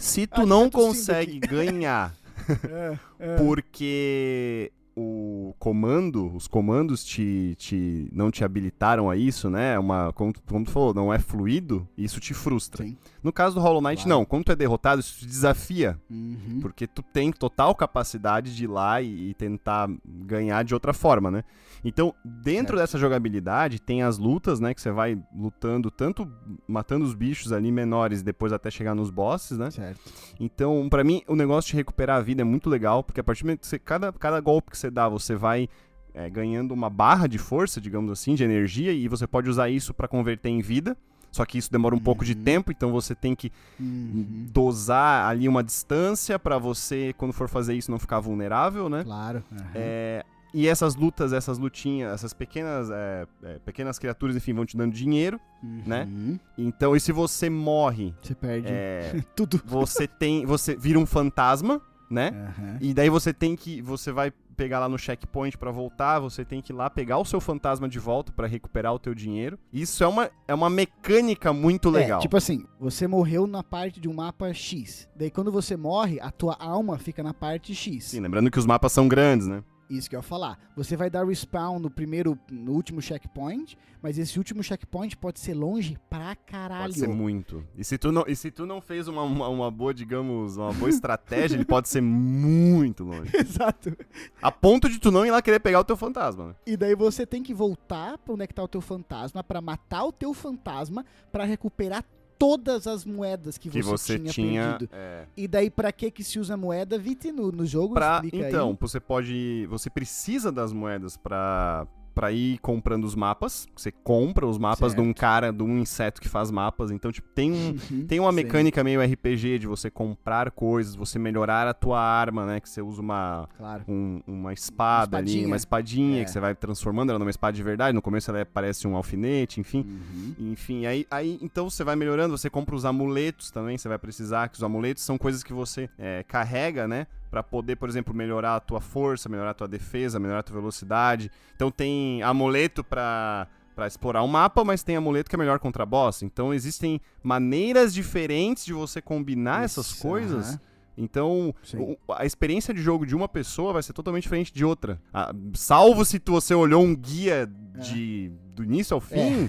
se tu não consegue ganhar É, é. porque o comando, os comandos te, te não te habilitaram a isso, né? Uma, como, tu- como tu falou, não é fluido, isso te frustra. Sim. No caso do Hollow Knight, Claro. não. Quando tu é derrotado, isso te desafia. Uhum. Porque tu tem total capacidade de ir lá e, e tentar ganhar de outra forma, né? Então, dentro Certo. dessa jogabilidade, tem as lutas, né? Que você vai lutando, tanto matando os bichos ali menores, depois até chegar nos bosses, né? Certo. Então, pra mim, o negócio de recuperar a vida é muito legal, porque a partir do momento que você, cada, cada golpe que você dá, você vai é, ganhando uma barra de força, digamos assim, de energia, e você pode usar isso pra converter em vida. Só que isso demora um pouco de Uhum. tempo, então você tem que Uhum. dosar ali uma distância pra você, quando for fazer isso, não ficar vulnerável, né? Claro. aham. É, e essas lutas, essas lutinhas, essas pequenas, é, é, pequenas criaturas, enfim, vão te dando dinheiro. né? Uhum. Então, e se você morre, Você perde é, tudo. você tem, você vira um fantasma, né? Aham. E daí você tem que, você vai pegar lá no checkpoint pra voltar, você tem que ir lá pegar o seu fantasma de volta pra recuperar o teu dinheiro. Isso é uma, é uma mecânica muito legal. É, tipo assim, você morreu na parte de um mapa X. Daí quando você morre, a tua alma fica na parte X. Sim, lembrando que os mapas são grandes, né? Isso que eu ia falar. Você vai dar respawn no primeiro, no último checkpoint, mas esse último checkpoint pode ser longe pra caralho. Pode ser muito. E se tu não, e se tu não fez uma, uma, uma boa, digamos, uma boa estratégia, ele pode ser muito longe. Exato. A ponto de tu não ir lá querer pegar o teu fantasma, né? E daí você tem que voltar pra onde é que tá o teu fantasma, pra matar o teu fantasma, pra recuperar todas as moedas que, Que você, você tinha, tinha. perdido. é, E daí pra que que se usa moeda, Viti, no, no jogo? pra, Explica aí. então, você pode. Você precisa das moedas pra. Pra ir comprando os mapas. Você compra os mapas de um Certo. cara, de um inseto que faz mapas. Então, tipo, tem, um, Uhum, tem uma mecânica meio RPG de você comprar coisas, você melhorar a tua arma, né? Que você usa uma, Claro. um- uma espada ali, espadinha. uma espadinha É. que você vai transformando ela numa espada de verdade. No começo ela é- parece um alfinete, enfim. Uhum. Enfim, aí, aí então você vai melhorando, você compra os amuletos também, você vai precisar, que os amuletos são coisas que você é, carrega, né? Pra poder, por exemplo, melhorar a tua força, melhorar a tua defesa, melhorar a tua velocidade. Então tem amuleto pra, pra explorar o mapa, mas tem amuleto que é melhor contra boss. Então existem maneiras diferentes de você combinar essas Isso, coisas. aham. Então, Sim. a experiência de jogo de uma pessoa vai ser totalmente diferente de outra. Ah, salvo se tu- você olhou um guia de, do início ao fim,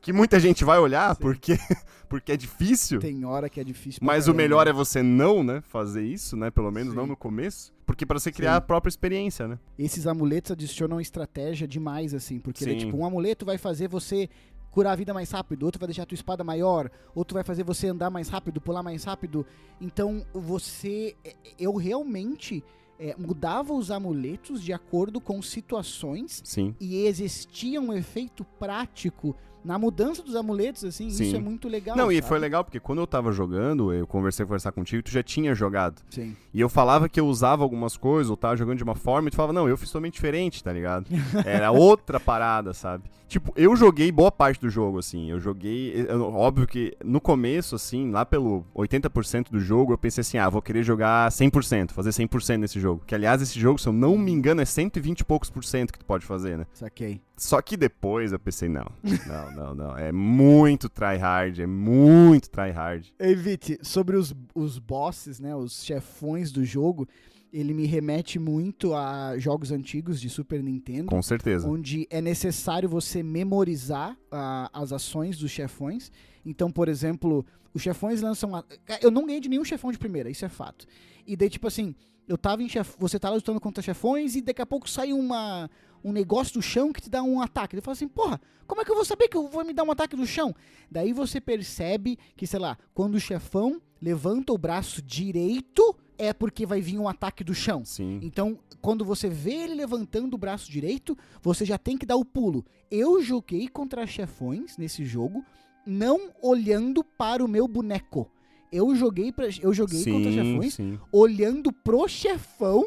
que muita gente vai olhar, porque, porque é difícil. Tem hora que é difícil. Mas o melhor é você não, né, fazer isso, né, pelo menos não Sim. no começo. Porque pra você criar Sim. a própria experiência, né? Esses amuletos adicionam estratégia demais, assim, porque ele é tipo, um amuleto vai fazer você curar a vida mais rápido, outro vai deixar a tua espada maior, outro vai fazer você andar mais rápido, pular mais rápido. Então, você. Eu realmente é, mudava os amuletos de acordo com situações Sim. e existia um efeito prático na mudança dos amuletos, assim, Sim. isso é muito legal. não, e sabe? foi legal, porque quando eu tava jogando, eu conversei conversar contigo, tu já tinha jogado. Sim. E eu falava que eu usava algumas coisas, ou tava jogando de uma forma, e tu falava, não, eu fiz totalmente diferente, tá ligado? Era outra parada, sabe? Tipo, eu joguei boa parte do jogo, assim. Eu joguei. eu- Óbvio que no começo, assim, lá pelo 80% do jogo, eu pensei assim, ah, vou querer jogar 100%, fazer 100% nesse jogo. Que aliás, esse jogo, se eu não me engano, é 120 e poucos por cento que tu pode fazer, né? Saquei. Só que depois eu pensei, não, não, não, não. É muito tryhard, é muito tryhard. Evite, sobre os, os bosses, né, os chefões do jogo, ele me remete muito a jogos antigos de Super Nintendo, Com certeza. onde é necessário você memorizar ah, as ações dos chefões. Então, por exemplo, os chefões lançam. a- Eu não ganhei de nenhum chefão de primeira, isso é fato. E daí, tipo assim, eu tava em chef... você tá lutando contra chefões e daqui a pouco sai uma, um negócio do chão que te dá um ataque. Ele fala assim, porra, como é que eu vou saber que eu vou me dar um ataque do chão? Daí você percebe que, sei lá, quando o chefão levanta o braço direito, é porque vai vir um ataque do chão. Sim. Então, quando você vê ele levantando o braço direito, você já tem que dar o pulo. Eu joguei contra chefões nesse jogo, não olhando para o meu boneco. Eu joguei, pra, eu joguei contra chefões sim. olhando pro chefão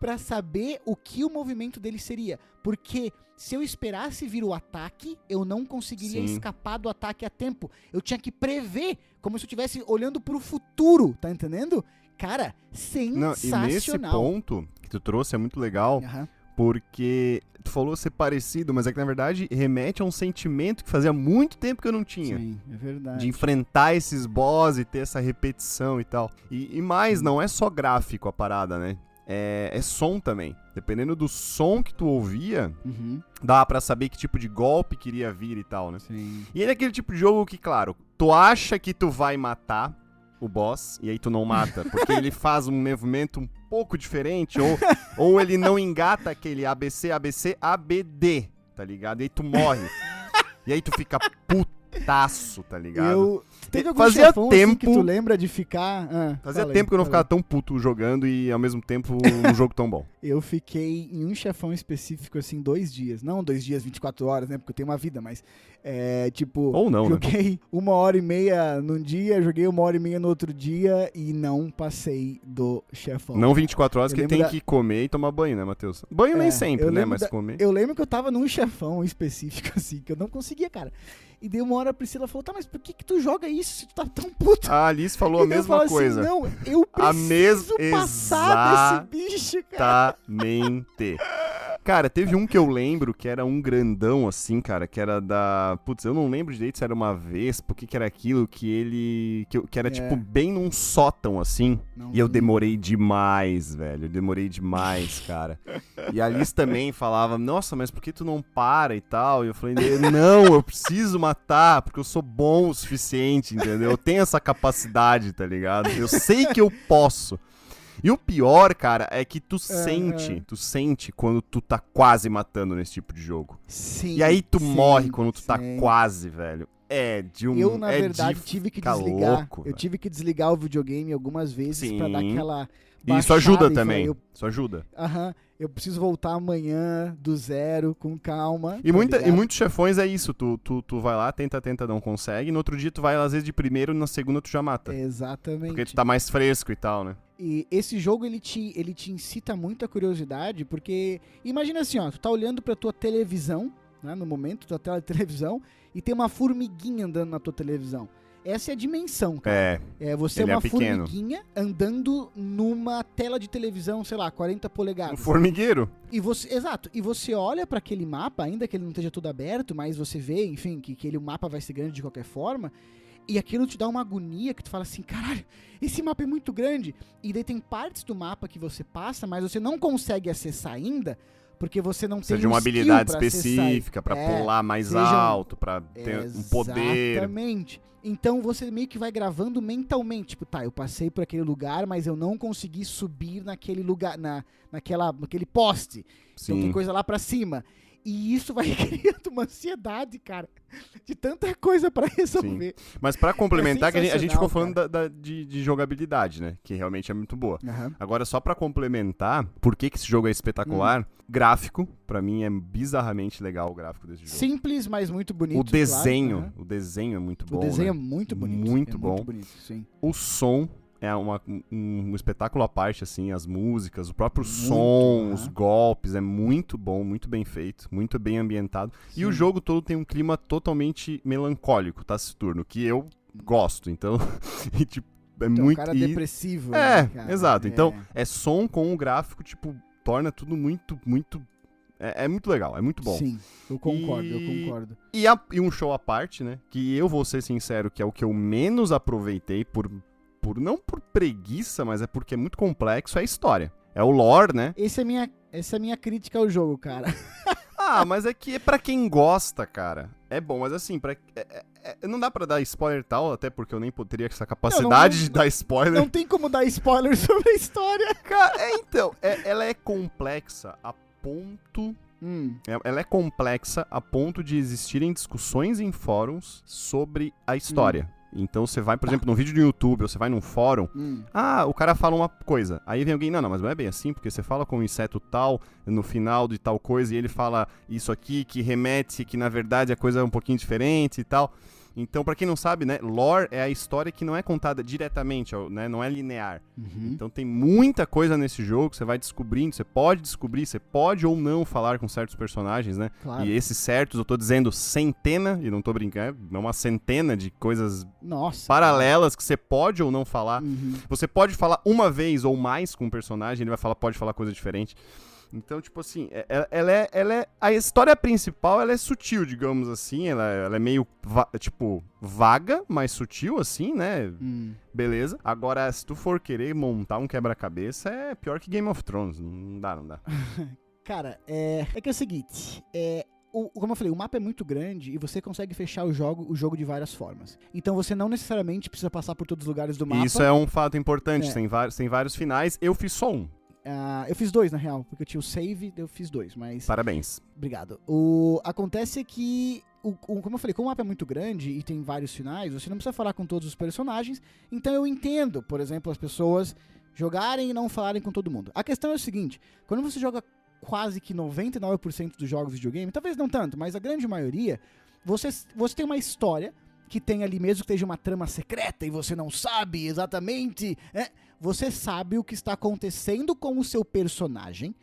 pra saber o que o movimento dele seria. Porque se eu esperasse vir o ataque, eu não conseguiria Sim. escapar do ataque a tempo. Eu tinha que prever, como se eu estivesse olhando pro futuro, tá entendendo? Cara, Não, e sensacional. nesse ponto que tu trouxe é muito legal, Aham. porque tu falou ser parecido, mas é que na verdade remete a um sentimento que fazia muito tempo que eu não tinha. Sim, é verdade. De enfrentar esses boss e ter essa repetição e tal. E, e mais, não é só gráfico a parada, né? É, é som também. Dependendo do som que tu ouvia, Uhum, dá pra saber que tipo de golpe queria vir e tal, né? sim. E ele é aquele tipo de jogo que, claro, tu acha que tu vai matar o boss e aí tu não mata, porque ele faz um movimento um pouco diferente, ou, ou ele não engata aquele ABC, ABC, ABD, tá ligado? E aí tu morre. E aí tu fica putaço, tá ligado? Eu. Teve algum Fazia chefão, assim, que tempo- tu lembra de ficar. Ah, Fazia fala aí, tempo que eu não fala ficava tão puto jogando e ao mesmo tempo um jogo tão bom. Eu fiquei em um chefão específico, assim, dois dias. Não dois dias, 24 horas, né? Porque eu tenho uma vida, mas. É tipo. Ou não, né? Joguei uma hora e meia num dia, joguei uma hora e meia no outro dia e não passei do chefão. Não 24 horas Eu que tem da- que comer e tomar banho, né, Matheus? Banho É, nem sempre, né? Mas da- comer. Eu lembro que eu tava num chefão específico, assim, que eu não conseguia, cara. E dei uma hora a Priscila falou: tá, mas por que, que tu joga isso se tu tá tão puto? A Alice falou a E daí eu mesma assim, coisa. não, eu A preciso mes- passar desse bicho, cara. Exatamente. Cara, teve um que eu lembro que era um grandão assim, cara, que era da. Putz, eu não lembro direito se era uma vez, porque que era aquilo que ele. Que, que era É. tipo bem num sótão assim. Não, E eu demorei demais, velho. Eu demorei demais, cara. E a Alice também falava, nossa, mas por que tu não para e tal? E eu falei, não, eu preciso matar, porque eu sou bom o suficiente, entendeu? Eu tenho essa capacidade, tá ligado? Eu sei que eu posso. E o pior, cara, é que tu sente, tu sente quando tu tá quase matando nesse tipo de jogo. Sim, E aí tu sim, morre quando tu tá sim. quase, velho. É de um. Eu, na é verdade, de tive que desligar. louco, eu velho. tive que desligar o videogame algumas vezes pra dar aquela E isso ajuda e também. falar, Isso ajuda. Aham, eu preciso voltar amanhã do zero, com calma. E, tá muita, e muitos chefões é isso. Tu, tu, tu vai lá, tenta, tenta, não consegue. No outro dia tu vai, às vezes, de primeiro, na segunda tu já mata. Exatamente. Porque tu tá mais fresco e tal, né? E esse jogo ele te, ele te incita muita curiosidade, porque imagina assim, ó, tu tá olhando pra tua televisão, né, no momento, tua tela de televisão, e tem uma formiguinha andando na tua televisão. Essa é a dimensão, cara. É, É, você ele é é uma pequeno. formiguinha andando numa tela de televisão, sei lá, 40 um polegadas. formigueiro. E você, exato, e você olha pra aquele mapa, ainda que ele não esteja todo aberto, mas você vê, enfim, que aquele mapa vai ser grande de qualquer forma, e aquilo te dá uma agonia que tu fala assim, caralho, esse mapa é muito grande. E daí tem partes do mapa que você passa, mas você não consegue acessar ainda, porque você não Precisa tem de uma um habilidade específica pra É, pular mais alto, pra ter um poder. Exatamente. Então você meio que vai gravando mentalmente, tipo, tá, eu passei por aquele lugar, mas eu não consegui subir naquele lugar, na, naquela, naquele poste. Então tem Sim. coisa lá pra cima. E isso vai criando uma ansiedade, cara, de tanta coisa pra resolver. Mas pra complementar, que a gente, ficou falando da, da- de, de jogabilidade, né? Que realmente é muito boa. Aham. Agora, só pra complementar, por que, que esse jogo é espetacular? Hum. Gráfico, pra mim é bizarramente legal o gráfico desse jogo. Simples, mas muito bonito. o desenho, claro, aham. o desenho é muito bom. O desenho né? é muito bonito. Muito é bom. Muito bonito, sim. O som é uma- um, um espetáculo à parte, assim, as músicas, o próprio Muito, som, aham. os golpes, é muito bom, muito bem feito, muito bem ambientado. E o Sim. jogo todo tem um clima totalmente melancólico, taciturno, que eu gosto, então, e, tipo, é Então, muito... um cara e- depressivo. É, né, cara? exato. É. Então, é som com o gráfico, tipo, torna tudo muito, muito... É, é muito legal, é muito bom. Sim, eu concordo, eu E- concordo. E, a- e um show à parte, né? Que eu vou ser sincero, que é o que eu menos aproveitei por, por não por preguiça, mas é porque é muito complexo, é a história. É o lore, né? Esse é minha, essa é a minha crítica ao jogo, cara. Ah, mas é que é pra quem gosta, cara. É bom, mas assim, pra, é- é- é- não dá pra dar spoiler tal, até porque eu nem teria essa capacidade não- de dar spoiler. Não tem como dar spoiler sobre a história. Cara, é, então, é- ela é complexa a ponto Hum, É- Ela é complexa a ponto de existirem discussões em fóruns sobre a história. Então você vai, por exemplo, num vídeo do YouTube ou você vai num fórum, hum. ah, o cara fala uma coisa. Aí vem alguém, não, não, mas não é bem assim, porque você fala com um inseto tal, no final de tal coisa, e ele fala isso aqui que remete, que na verdade a coisa é um pouquinho diferente e tal. Então, pra quem não sabe, né, lore é a história que não é contada diretamente, né, não é linear. Uhum. Então tem muita coisa nesse jogo que você vai descobrindo, você pode descobrir, você pode ou não falar com certos personagens, né? Claro. E esses certos, eu tô dizendo centena, e não tô brincando, é uma centena de coisas Nossa. paralelas que você pode ou não falar. Uhum. Você pode falar uma vez ou mais com um personagem, ele vai falar, pode falar coisa diferente. Então, tipo assim, é- é- ela é, ela é. A história principal ela é sutil, digamos assim. Ela, ela é meio, va- tipo, vaga, mas sutil, assim, né? Hum. Beleza. Agora, se tu for querer montar um quebra-cabeça, é pior que Game of Thrones. Não dá, não dá. Cara, é, é que é o seguinte, é, o, como eu falei, o mapa é muito grande e você consegue fechar o jogo, o jogo de várias formas. Então você não necessariamente precisa passar por todos os lugares do mapa. Isso é um fato importante. É. Tem, vários, tem vários finais. Eu fiz só um. Ah, eu fiz dois, na real, porque eu tinha o save, eu fiz dois, mas... Parabéns. Obrigado. O, acontece que, o, o- como eu falei, como o mapa é muito grande e tem vários finais, você não precisa falar com todos os personagens, então eu entendo, por exemplo, as pessoas jogarem e não falarem com todo mundo. A questão é o seguinte, quando você joga quase que 99% dos jogos de videogame, talvez não tanto, mas a grande maioria, você, você tem uma história que tem ali mesmo que esteja uma trama secreta e você não sabe exatamente, é, você sabe o que está acontecendo com o seu personagem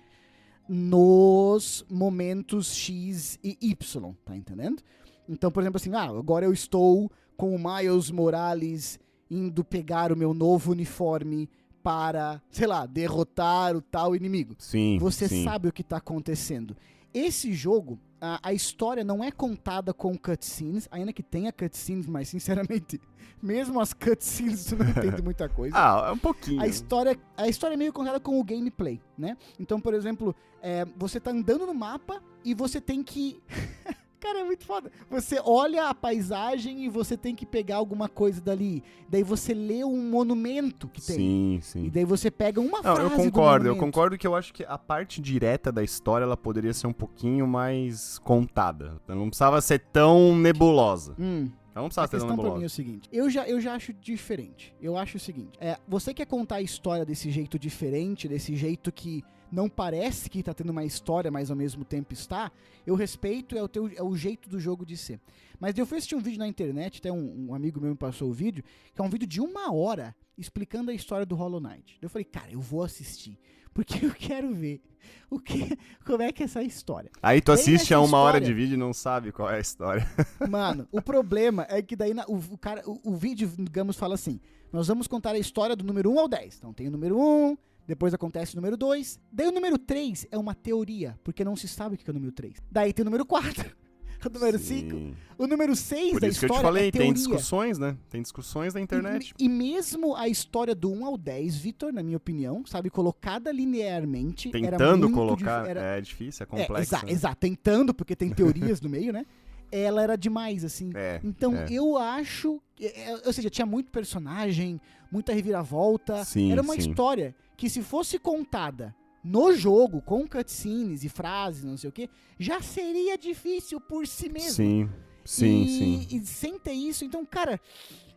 nos momentos X e Y, tá entendendo? Então, por exemplo, assim, ah, agora eu estou com o Miles Morales indo pegar o meu novo uniforme para, sei lá, derrotar o tal inimigo. Sim. Você sim. sabe o que tá acontecendo. Esse jogo, a, a história não é contada com cutscenes, ainda que tenha cutscenes, mas sinceramente, mesmo as cutscenes tu não entende muita coisa. Ah, é um pouquinho. A história, a história é meio contada com o gameplay, né? Então, por exemplo, é, você tá andando no mapa e você tem que. Cara, é muito foda. Você olha a paisagem e você tem que pegar alguma coisa dali. Daí você lê um monumento que tem. Sim, E sim. daí você pega uma Não, frase eu do concordo, eu concordo que eu acho que a parte direta da história ela poderia ser um pouquinho mais contada. Ela não precisava ser tão nebulosa. Hum, não precisava A ter questão dano pra mim é o nebulosa. seguinte, eu já, eu já acho diferente. Eu acho o seguinte, é, você quer contar a história desse jeito diferente, desse jeito que não parece que tá tendo uma história, mas ao mesmo tempo está, eu respeito, é o, teu, é o jeito do jogo de ser. Mas eu fui assistir um vídeo na internet, até um, um amigo meu me passou o vídeo, que é um vídeo de uma hora explicando a história do Hollow Knight. Eu falei, cara, eu vou assistir, porque eu quero ver o que, como é que é essa história. Aí tu assiste a uma hora história- de vídeo e não sabe qual é a história. Mano, o problema é que daí na- o, o cara, o, o vídeo, digamos, fala assim: nós vamos contar a história do número 1 ao 10. Então tem o número 1, depois acontece o número 2. Daí o número 3 é uma teoria, porque não se sabe o que é o número 3. Daí tem o número 4, o número 5. Sim. O número 6 Por da isso que eu história te falei, é tem discussões, né? Tem discussões na internet. E, e mesmo a história do 1 ao 10, Vitor, na minha opinião, sabe, colocada linearmente. era Tentando muito colocar. dif- era- É difícil, é é, complexo. né? exato, tentando, porque tem teorias no meio, né? Ela era demais, assim. É, Então é. eu acho. é, é, Ou seja, tinha muito personagem, muita reviravolta. Sim, era uma sim. história que, se fosse contada no jogo, com cutscenes e frases, não sei o quê, já seria difícil por si mesmo. Sim, sim, e, sim. E sem ter isso, então, cara.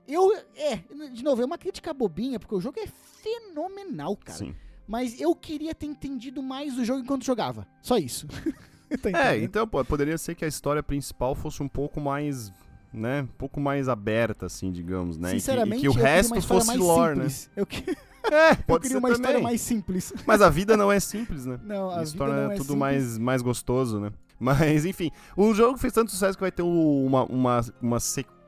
Eu. É, de novo, é uma crítica bobinha, porque o jogo é fenomenal, cara. sim. Mas eu queria ter entendido mais do jogo enquanto jogava. Só isso. Tá É, então, pô, poderia ser que a história principal fosse um pouco mais, né, um pouco mais aberta, assim, digamos, né? E que- Sinceramente, e que, o resto fosse lore, né? simples. Eu, que- É, eu pode queria ser uma história também. mais simples. Mas a vida não é simples, né? Não, a Isso vida torna não é tudo simples. mais, mais gostoso, né? Mas, enfim, o jogo fez tanto sucesso que vai ter uma, uma, uma sequência,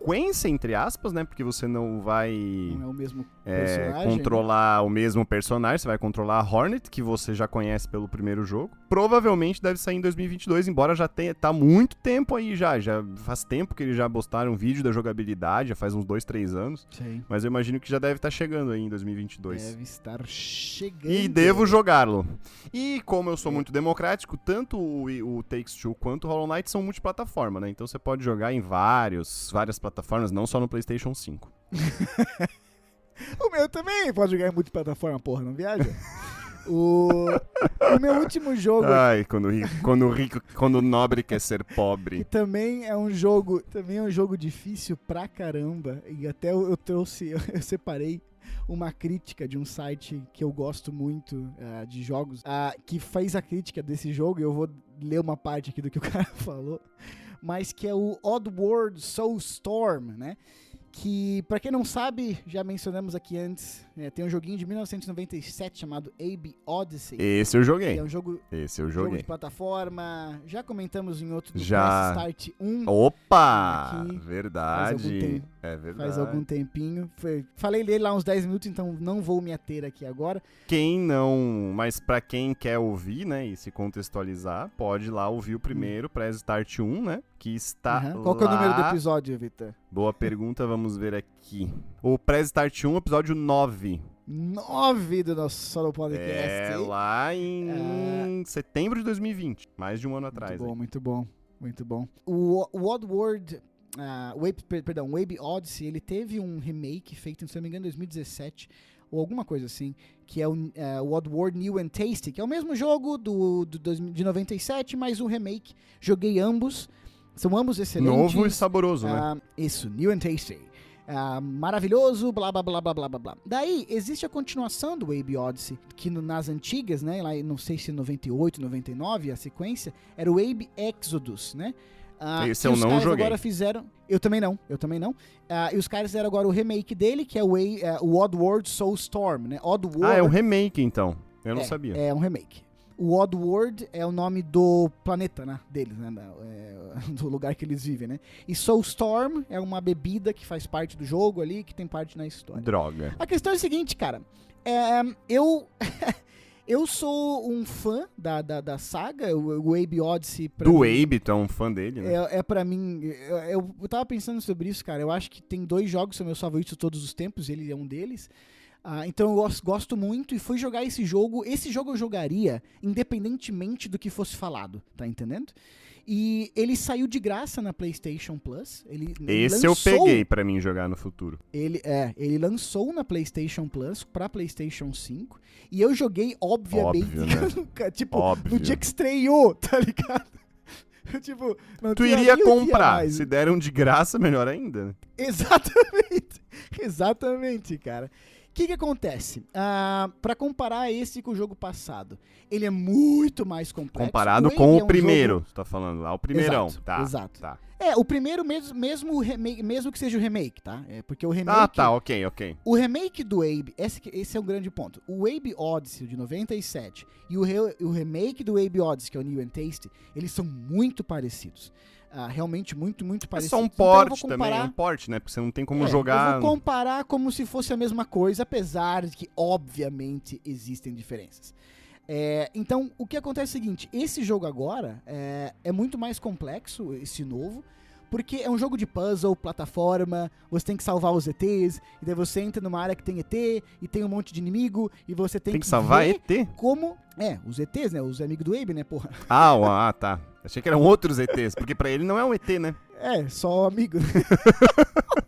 entre aspas, né? Porque você não vai Não é o mesmo é, né? controlar o mesmo personagem, você vai controlar a Hornet, que você já conhece pelo primeiro jogo. Provavelmente deve sair em 2022, embora já tenha tá muito tempo aí já, já faz tempo que eles já postaram um vídeo da jogabilidade, já faz uns dois, três anos, Sim. mas eu imagino que já deve estar chegando aí em 2022. Deve estar chegando. E devo jogá-lo. E como eu sou É. muito democrático, tanto o, o Takes Two quanto o Hollow Knight são multiplataforma, né? Então você pode jogar em vários, várias plataformas, não só no PlayStation 5. O meu também pode jogar em multiplataforma, porra, não viaja? o... o meu último jogo Ai, quando rico, quando rico, quando nobre quer ser pobre. também é um jogo, também é um jogo difícil pra caramba. E até eu, eu trouxe, eu, separei uma crítica de um site que eu gosto muito ah, de jogos, ah, que fez a crítica desse jogo. E eu vou ler uma parte aqui do que o cara falou, mas que é o Oddworld Soulstorm, né? Que, pra quem não sabe, já mencionamos aqui antes, é, tem um joguinho de 1997 chamado Abe Odyssey. Esse eu joguei. é um jogo Esse eu Jogo de joguei. plataforma. Já comentamos em outro do Já. Press Start 1 Opa! Aqui, Verdade. É verdade. faz algum tempinho. Foi- falei dele lá uns 10 minutos, então não vou me ater aqui agora. Quem não, mas pra quem quer ouvir, né, e se contextualizar, pode ir lá ouvir o primeiro Press Start 1, né, que está Aham. Qual que é o número do lá. episódio, Vitor? Boa pergunta, vamos ver aqui. O Start 1, episódio 9. 9 do nosso solo podcast. É lá em setembro de 2020, mais de um ano atrás. Muito bom, muito bom, muito bom. O, o Oddworld, o Ape- per- perdão, o Abe Odyssey, ele teve um remake feito, se não me engano, em 2017, ou alguma coisa assim, que é o, ah, o Oddworld New and Tasty, que é o mesmo jogo do, do, de 97, mas um remake. Joguei ambos, são ambos excelentes. Novo e saboroso, né? Ah, isso, New and Tasty. Ah, maravilhoso, blá blá blá blá blá blá. Daí, existe a continuação do Abe Odyssey, que no- nas antigas, né, lá não sei se 98, 99, a sequência, era o Abe Exodus, né? Ah, Esse eu os não caras joguei. agora fizeram... Eu também não, eu também não. Ah, e os caras fizeram agora o remake dele, que é o, A- ah, o Oddworld Soulstorm, né? Oddworld... Ah, é um remake então. Eu não É, sabia. É um remake. O Oddworld é o nome do planeta, né? Deles, né? é, do lugar que eles vivem, né? E Soulstorm é uma bebida que faz parte do jogo ali, que tem parte na história. Droga. A questão é a seguinte, cara. É, eu. eu sou um fã da, da, da saga, o, o Abe Odyssey. Do mim, Abe, tu é um fã dele, né? é, é pra mim. Eu, eu, eu tava pensando sobre isso, cara. Eu acho que tem dois jogos que são meus favoritos todos os tempos, ele é um deles. Ah, então eu gosto, gosto muito e fui jogar esse jogo. Esse jogo eu jogaria independentemente do que fosse falado, tá entendendo? E ele saiu de graça na PlayStation Plus. Ele Esse eu lançou- peguei pra mim jogar no futuro. Ele, é, ele lançou na PlayStation Plus pra PlayStation 5. E eu joguei, obviamente, Óbvio, né? tipo, Óbvio. no dia que estreou, tá ligado? tipo, não Tu iria comprar. mais. Se deram de graça, melhor ainda. né? Exatamente. Exatamente, cara. O que, que acontece? Ah, para comparar esse com o jogo passado, ele é muito mais complexo. Comparado com é o um primeiro. jogo- Você tá falando lá, o primeirão. Exato, tá. exato. Tá. É, o primeiro mesmo, mesmo, o remake, mesmo que seja o remake, tá? É porque o remake. Ah, tá, ok, ok. O remake do Abe, esse, esse é um grande ponto. O Abe Odyssey de 97 e o, re- o remake do Abe Odyssey, que é o New and Tasty, eles são muito parecidos. Ah, realmente muito, muito É parecidos. só um Então porte também, comparar- um porte, né? Porque você não tem como é, jogar. Eu vou comparar como se fosse a mesma coisa, apesar de que, obviamente, existem diferenças. É, então, o que acontece é o seguinte: esse jogo agora é, é muito mais complexo, esse novo, porque é um jogo de puzzle, plataforma, você tem que salvar os ETs, e daí você entra numa área que tem ET, e tem um monte de inimigo, e você tem, Tem que salvar ver ET? como. É, os ETs, né? Os amigos do Abe, né, porra? Ah, ah, tá. Achei que eram outros ETs, porque pra ele não é um ET, né? É, só amigo.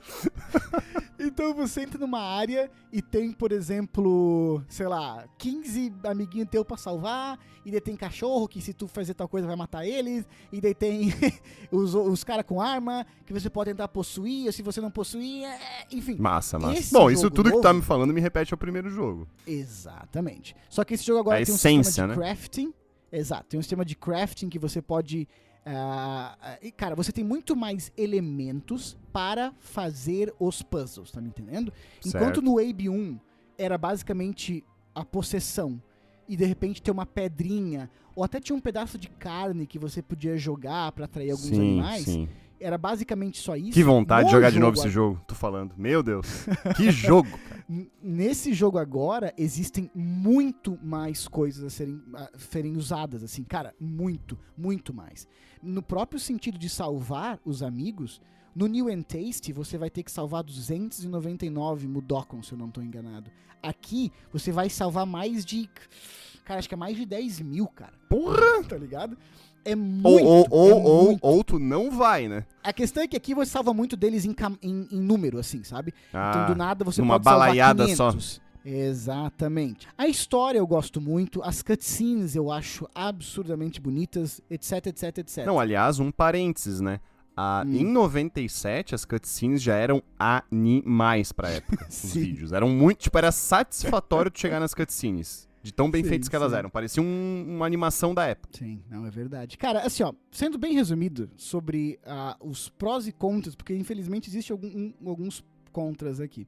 então você entra numa área e tem, por exemplo, sei lá, 15 amiguinhos teu pra salvar, e daí tem cachorro que se tu fazer tal coisa vai matar eles, e daí tem os, os caras com arma que você pode tentar possuir, ou se você não possuir, é- enfim. Massa, massa. Bom, isso tudo que tu tá novo- me falando me repete ao primeiro jogo. Exatamente. Só que esse jogo agora A tem um essência, sistema né? de crafting. Exato, tem um sistema de crafting que você pode. Ah, e, cara, você tem muito mais elementos para fazer os puzzles, tá me entendendo? Enquanto Certo. no Abe 1 era basicamente a possessão e de repente ter uma pedrinha, ou até tinha um pedaço de carne que você podia jogar para atrair alguns sim, animais, sim. Era basicamente só isso. Que vontade de jogar de novo esse jogo, tô falando. Meu Deus. Que jogo, cara. Nesse jogo agora, existem muito mais coisas a serem, a serem usadas, assim, cara, muito, muito mais. No próprio sentido de salvar os amigos, no New and Tasty você vai ter que salvar 299 Mudokon, se eu não estou enganado. Aqui, você vai salvar mais de, cara, acho que é mais de 10 mil, cara. Porra! Tá ligado? É Ou, muito, ou, é ou, ou, muito. ou tu não vai, né? A questão é que aqui você salva muito deles em, em- em número, assim, sabe? Então, Ah, do nada você numa pode salvar balaiada 500. Exatamente. A história eu gosto muito, as cutscenes eu acho absurdamente bonitas, etc, etc, etc. Não, aliás, um parênteses, né? Ah, Hum. Em 97, as cutscenes já eram animais pra época, os vídeos. Eram muito, tipo, era satisfatório tu chegar nas cutscenes. De tão bem Sim, feitas que elas sim. eram. Parecia um- uma animação da época. Sim, não, é verdade. Cara, assim, ó, sendo bem resumido sobre ah, os prós e contras, porque infelizmente existe algum- um- alguns contras aqui.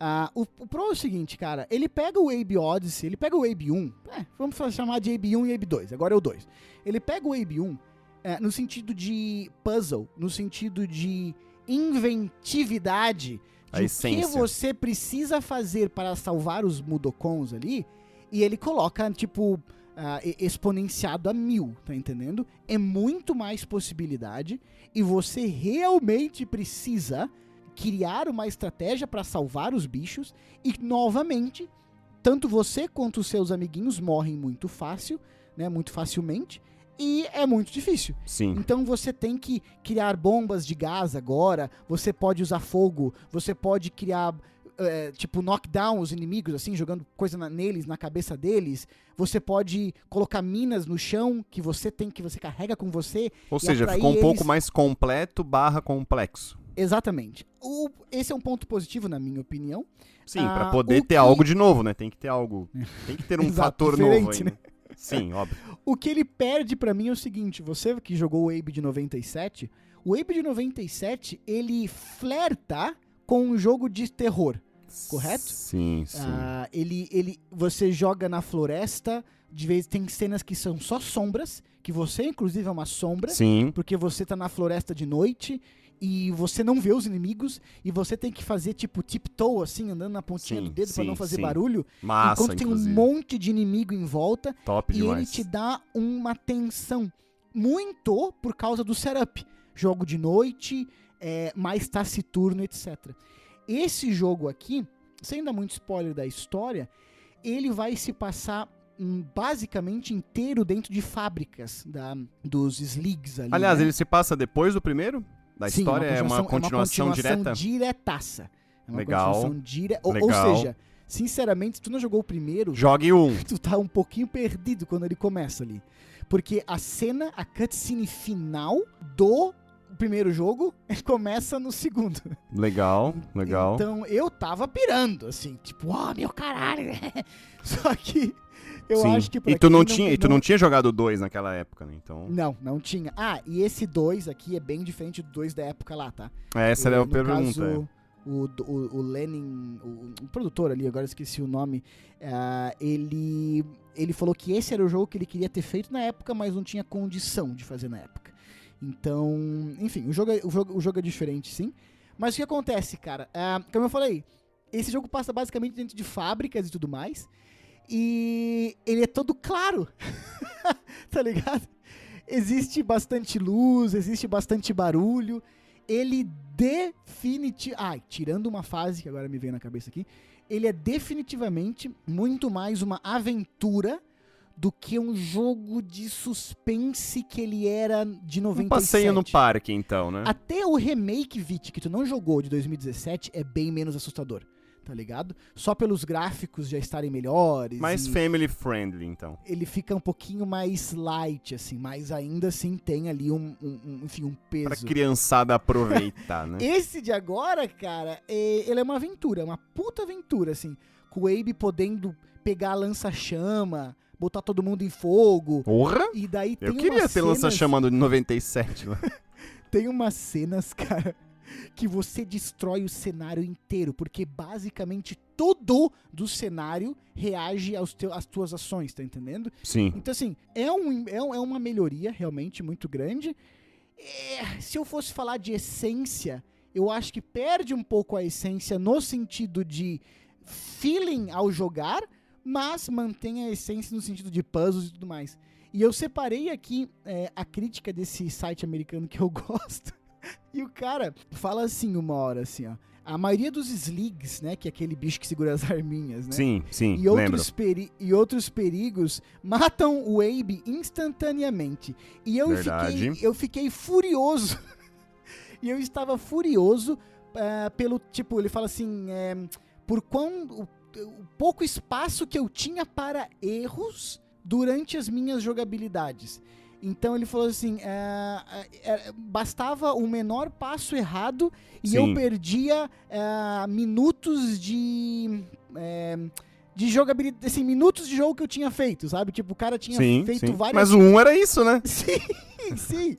Ah, o, o pro é o seguinte, cara, ele pega o Abe Odyssey, ele pega o Abe 1, é, vamos chamar de Abe 1 e Abe 2, agora é o 2. Ele pega o Abe 1 é, no sentido de puzzle, no sentido de inventividade, A de o que você precisa fazer para salvar os Mudokons ali, e ele coloca, tipo, e- exponenciado a mil, tá entendendo? É muito mais possibilidade e você realmente precisa criar uma estratégia para salvar os bichos e novamente tanto você quanto os seus amiguinhos morrem muito fácil, né, muito facilmente e é muito difícil. Sim. Então você tem que criar bombas de gás agora, você pode usar fogo, você pode criar é, tipo knockdown os inimigos assim, jogando coisa na- neles, na cabeça deles. Você pode colocar minas no chão que você tem que você carrega com você. Ou seja, ficou um pouco eles- mais completo barra complexo. Exatamente. O- esse é um ponto positivo na minha opinião. Sim, pra Ah, poder o ter que- algo de novo, né? Tem que ter algo. Tem que ter um Exato, fator novo diferente, ainda. Sim, óbvio. O que ele perde pra mim é o seguinte, você que jogou o Abe de 97, o Abe de 97, ele flerta com um jogo de terror. Correto? Sim, sim. Ah, ele, ele, você joga na floresta, de vez tem cenas que são só sombras, que você inclusive é uma sombra, Sim. porque você tá na floresta de noite e você não vê os inimigos e você tem que fazer tipo tiptoe assim, andando na pontinha Sim, do dedo pra sim, não fazer sim. barulho, Massa, enquanto tem inclusive. um monte de inimigo em volta Top e demais. ele te dá uma tensão muito por causa do setup. Jogo de noite, é, mais taciturno, etc. Esse jogo aqui, sem dar muito spoiler da história, ele vai se passar hum, basicamente inteiro dentro de fábricas da, dos Sligs ali. Aliás, né? ele se passa depois do primeiro? Da Sim, história é uma continuação, continuação direta? diretaça. É uma Legal. continuação dire... ou, ou seja, sinceramente, se tu não jogou o primeiro, Jogue um. tu tá um pouquinho perdido quando ele começa ali. Porque a cena, a cutscene final do primeiro jogo começa no segundo. Legal, legal. Então eu tava pirando, assim, tipo, ó, meu caralho. Só que eu Sim. acho que pra e tu não quem tinha, e tu não tinha jogado o 2 naquela época, né? Então, Não, não tinha. Ah, e esse 2 aqui é bem diferente do 2 da época lá, tá? essa era Eh, a pergunta. caso, é. o, o, o Lenin, o, o produtor ali, agora esqueci o nome, ah, ele, ele falou que esse era o jogo que ele queria ter feito na época, mas não tinha condição de fazer na época. Então, enfim, o jogo, é- o jogo, o jogo é diferente, sim. Mas o que acontece, cara? Ah, como eu falei, esse jogo passa basicamente dentro de fábricas e tudo mais. E ele é todo claro. tá ligado? Existe bastante luz, existe bastante barulho. Ele definitivamente. Ai, tirando uma fase que agora me veio na cabeça aqui. Ele é definitivamente muito mais uma aventura do que um jogo de suspense que ele era de 97. Um passeio no parque, então, né? Até o remake Vit, que tu não jogou de 2017, é bem menos assustador, tá ligado? Só pelos gráficos já estarem melhores. Mais family friendly, então. ele fica um pouquinho mais light, assim, mas ainda assim tem ali um, um- um- enfim, um Pra peso. criançada aproveitar, né? Esse de agora, cara, é- ele é uma aventura, uma puta aventura, assim. Com o Abe podendo pegar a lança-chama, botar todo mundo em fogo. Porra! E daí tem Eu queria ter cenas- lança-chama do 97 lá. Tem umas cenas, cara, que você destrói o cenário inteiro, porque basicamente todo do cenário reage aos teu, às tuas ações, tá entendendo? Sim. Então, assim, é, um, é, um- é uma melhoria realmente muito grande. É, se eu fosse falar de essência, eu acho que perde um pouco a essência no sentido de feeling ao jogar, mas mantém a essência no sentido de puzzles e tudo mais. E eu separei aqui é, a crítica desse site americano que eu gosto. E o cara fala assim uma hora, assim, ó. A maioria dos Sligs, né, que é aquele bicho que segura as arminhas, né? Sim, sim, e outros, e outros perigos matam o Abe instantaneamente. E eu Verdade. fiquei, eu fiquei furioso. e eu estava furioso eh, pelo tipo, ele fala assim, eh, por quão o, pouco espaço que eu tinha para erros durante as minhas jogabilidades. Então ele falou assim, eh, eh, bastava o menor passo errado e eu Sim. perdia eh, minutos de de jogabilidade, assim, minutos de jogo que eu tinha feito, sabe? Tipo, o cara tinha Sim, feito sim. várias Mas o 1 era isso, né? Sim, sim.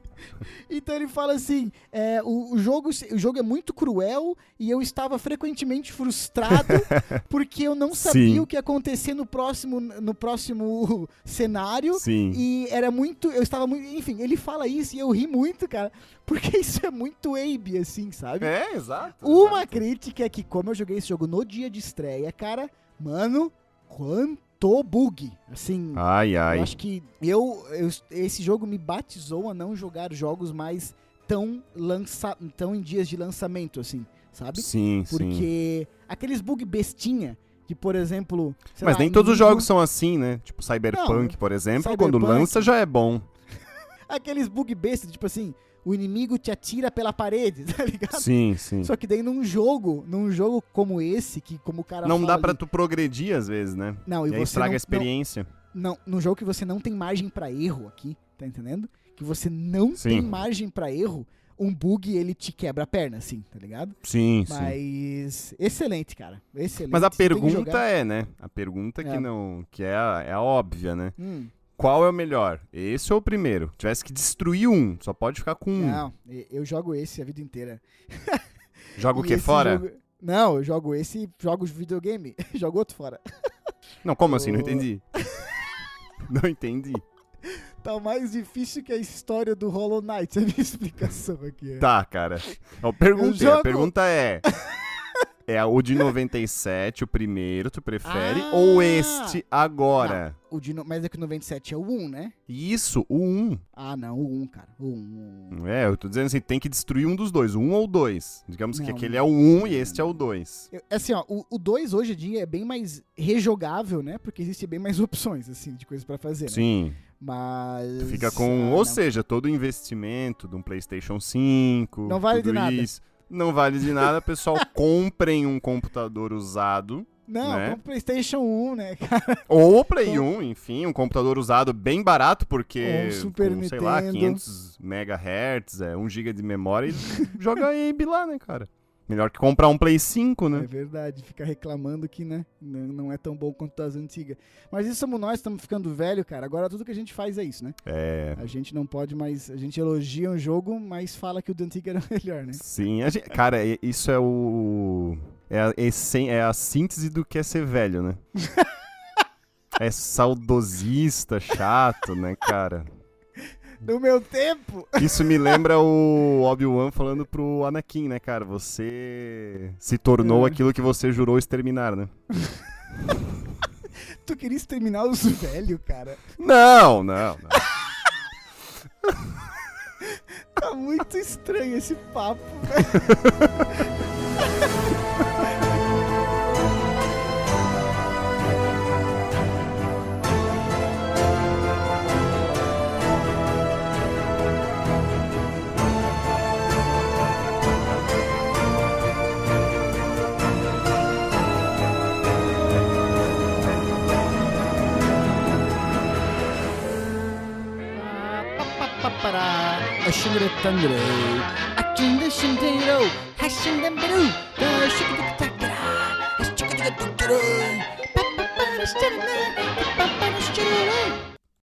Então ele fala assim: é, o, o jogo, o jogo é muito cruel e eu estava frequentemente frustrado porque eu não sabia Sim. o que ia acontecer no próximo, no próximo cenário. Sim. E era muito. Eu estava muito. Enfim, ele fala isso e eu ri muito, cara. Porque isso é muito Abe, assim, sabe? É, exato. Uma exato. crítica é que, como eu joguei esse jogo no dia de estreia, cara, mano, quanto bug. Assim, Ai, eu ai. acho que eu, eu- esse jogo me batizou a não jogar jogos mais tão, lança, tão em dias de lançamento, assim, sabe? Sim, sim. Porque aqueles bug bestinha, de por exemplo. Mas lá, nem todos os jogos são assim, né? Tipo Cyberpunk, Não, por exemplo, Cyberpunk- quando lança já é bom. Aqueles bug besta, tipo assim, o inimigo te atira pela parede, tá ligado? Sim, sim. Só que daí num jogo, num jogo como esse, que como o cara Não dá pra ali- tu progredir às vezes, né? Não, e, E aí você estraga não, a experiência. Não, não, num jogo que você não tem margem pra erro aqui, tá entendendo? Que você não Sim. tem margem pra erro, um bug ele te quebra a perna, assim, tá ligado? Sim, sim. Mas excelente, cara. Excelente. Mas a pergunta jogar. é, né? A pergunta É. que não. que é a, é a óbvia, né? Hum, Qual é o melhor? Esse ou o primeiro? Tivesse que destruir um, só pode ficar com um. não, eu jogo esse a vida inteira. Joga o que fora? jogo- Não, eu jogo esse e jogo videogame. jogo outro fora. Não, como assim? Não entendi. não entendi. Tá mais difícil que a história do Hollow Knight, a minha explicação aqui. é. Tá, cara. Perguntei. jogo- A pergunta é. É o de 97, o primeiro, tu prefere? Ah! ou este agora? O de no... Mas é que o 97 é o 1, né? Isso, o 1. Ah, não, o 1, cara. O 1. o 1. É, eu tô dizendo assim, tem que destruir um dos dois, o 1 ou o 2. Digamos que Não, aquele é o 1 e este é o 2. Eu- Assim, ó, o, o 2 hoje em dia é bem mais rejogável, né? Porque existem bem mais opções, assim, de coisas pra fazer, né? Sim. Mas... Tu fica com, ah, ou não. seja, todo o investimento de um PlayStation 5. Não vale tudo de nada. Isso, não vale de nada, pessoal. comprem um computador usado Não, né? com o PlayStation 1, né, cara? Ou o Play 1, enfim, um computador usado bem barato, porque um Super com, sei lá, Nintendo. 500 MHz, é, 1 GB de memória e joga Abe lá, né, cara? Melhor que comprar um Play 5, É né? verdade, fica reclamando que, né, não é tão bom quanto as antigas. Mas isso somos nós, estamos ficando velho, cara. Agora tudo que a gente faz é isso, né? É. A gente não pode mais. A gente elogia um jogo, mas fala que o do antigo era melhor, né? Sim, gente- cara, é- isso é o. É a, é a síntese do que é ser velho, né? é saudosista, chato, né, cara? No meu tempo! Isso me lembra o Obi-Wan falando pro Anakin, né, cara? Você se tornou É. aquilo que você jurou exterminar, né? Tu queria terminar os velho, cara. Não, não, não. Tá muito estranho esse papo, velho. aşınırıktandır. Açındı şimdi o haşından beri da şıkıdık taktara. Şıkıdık taktara. Papa parıştırına.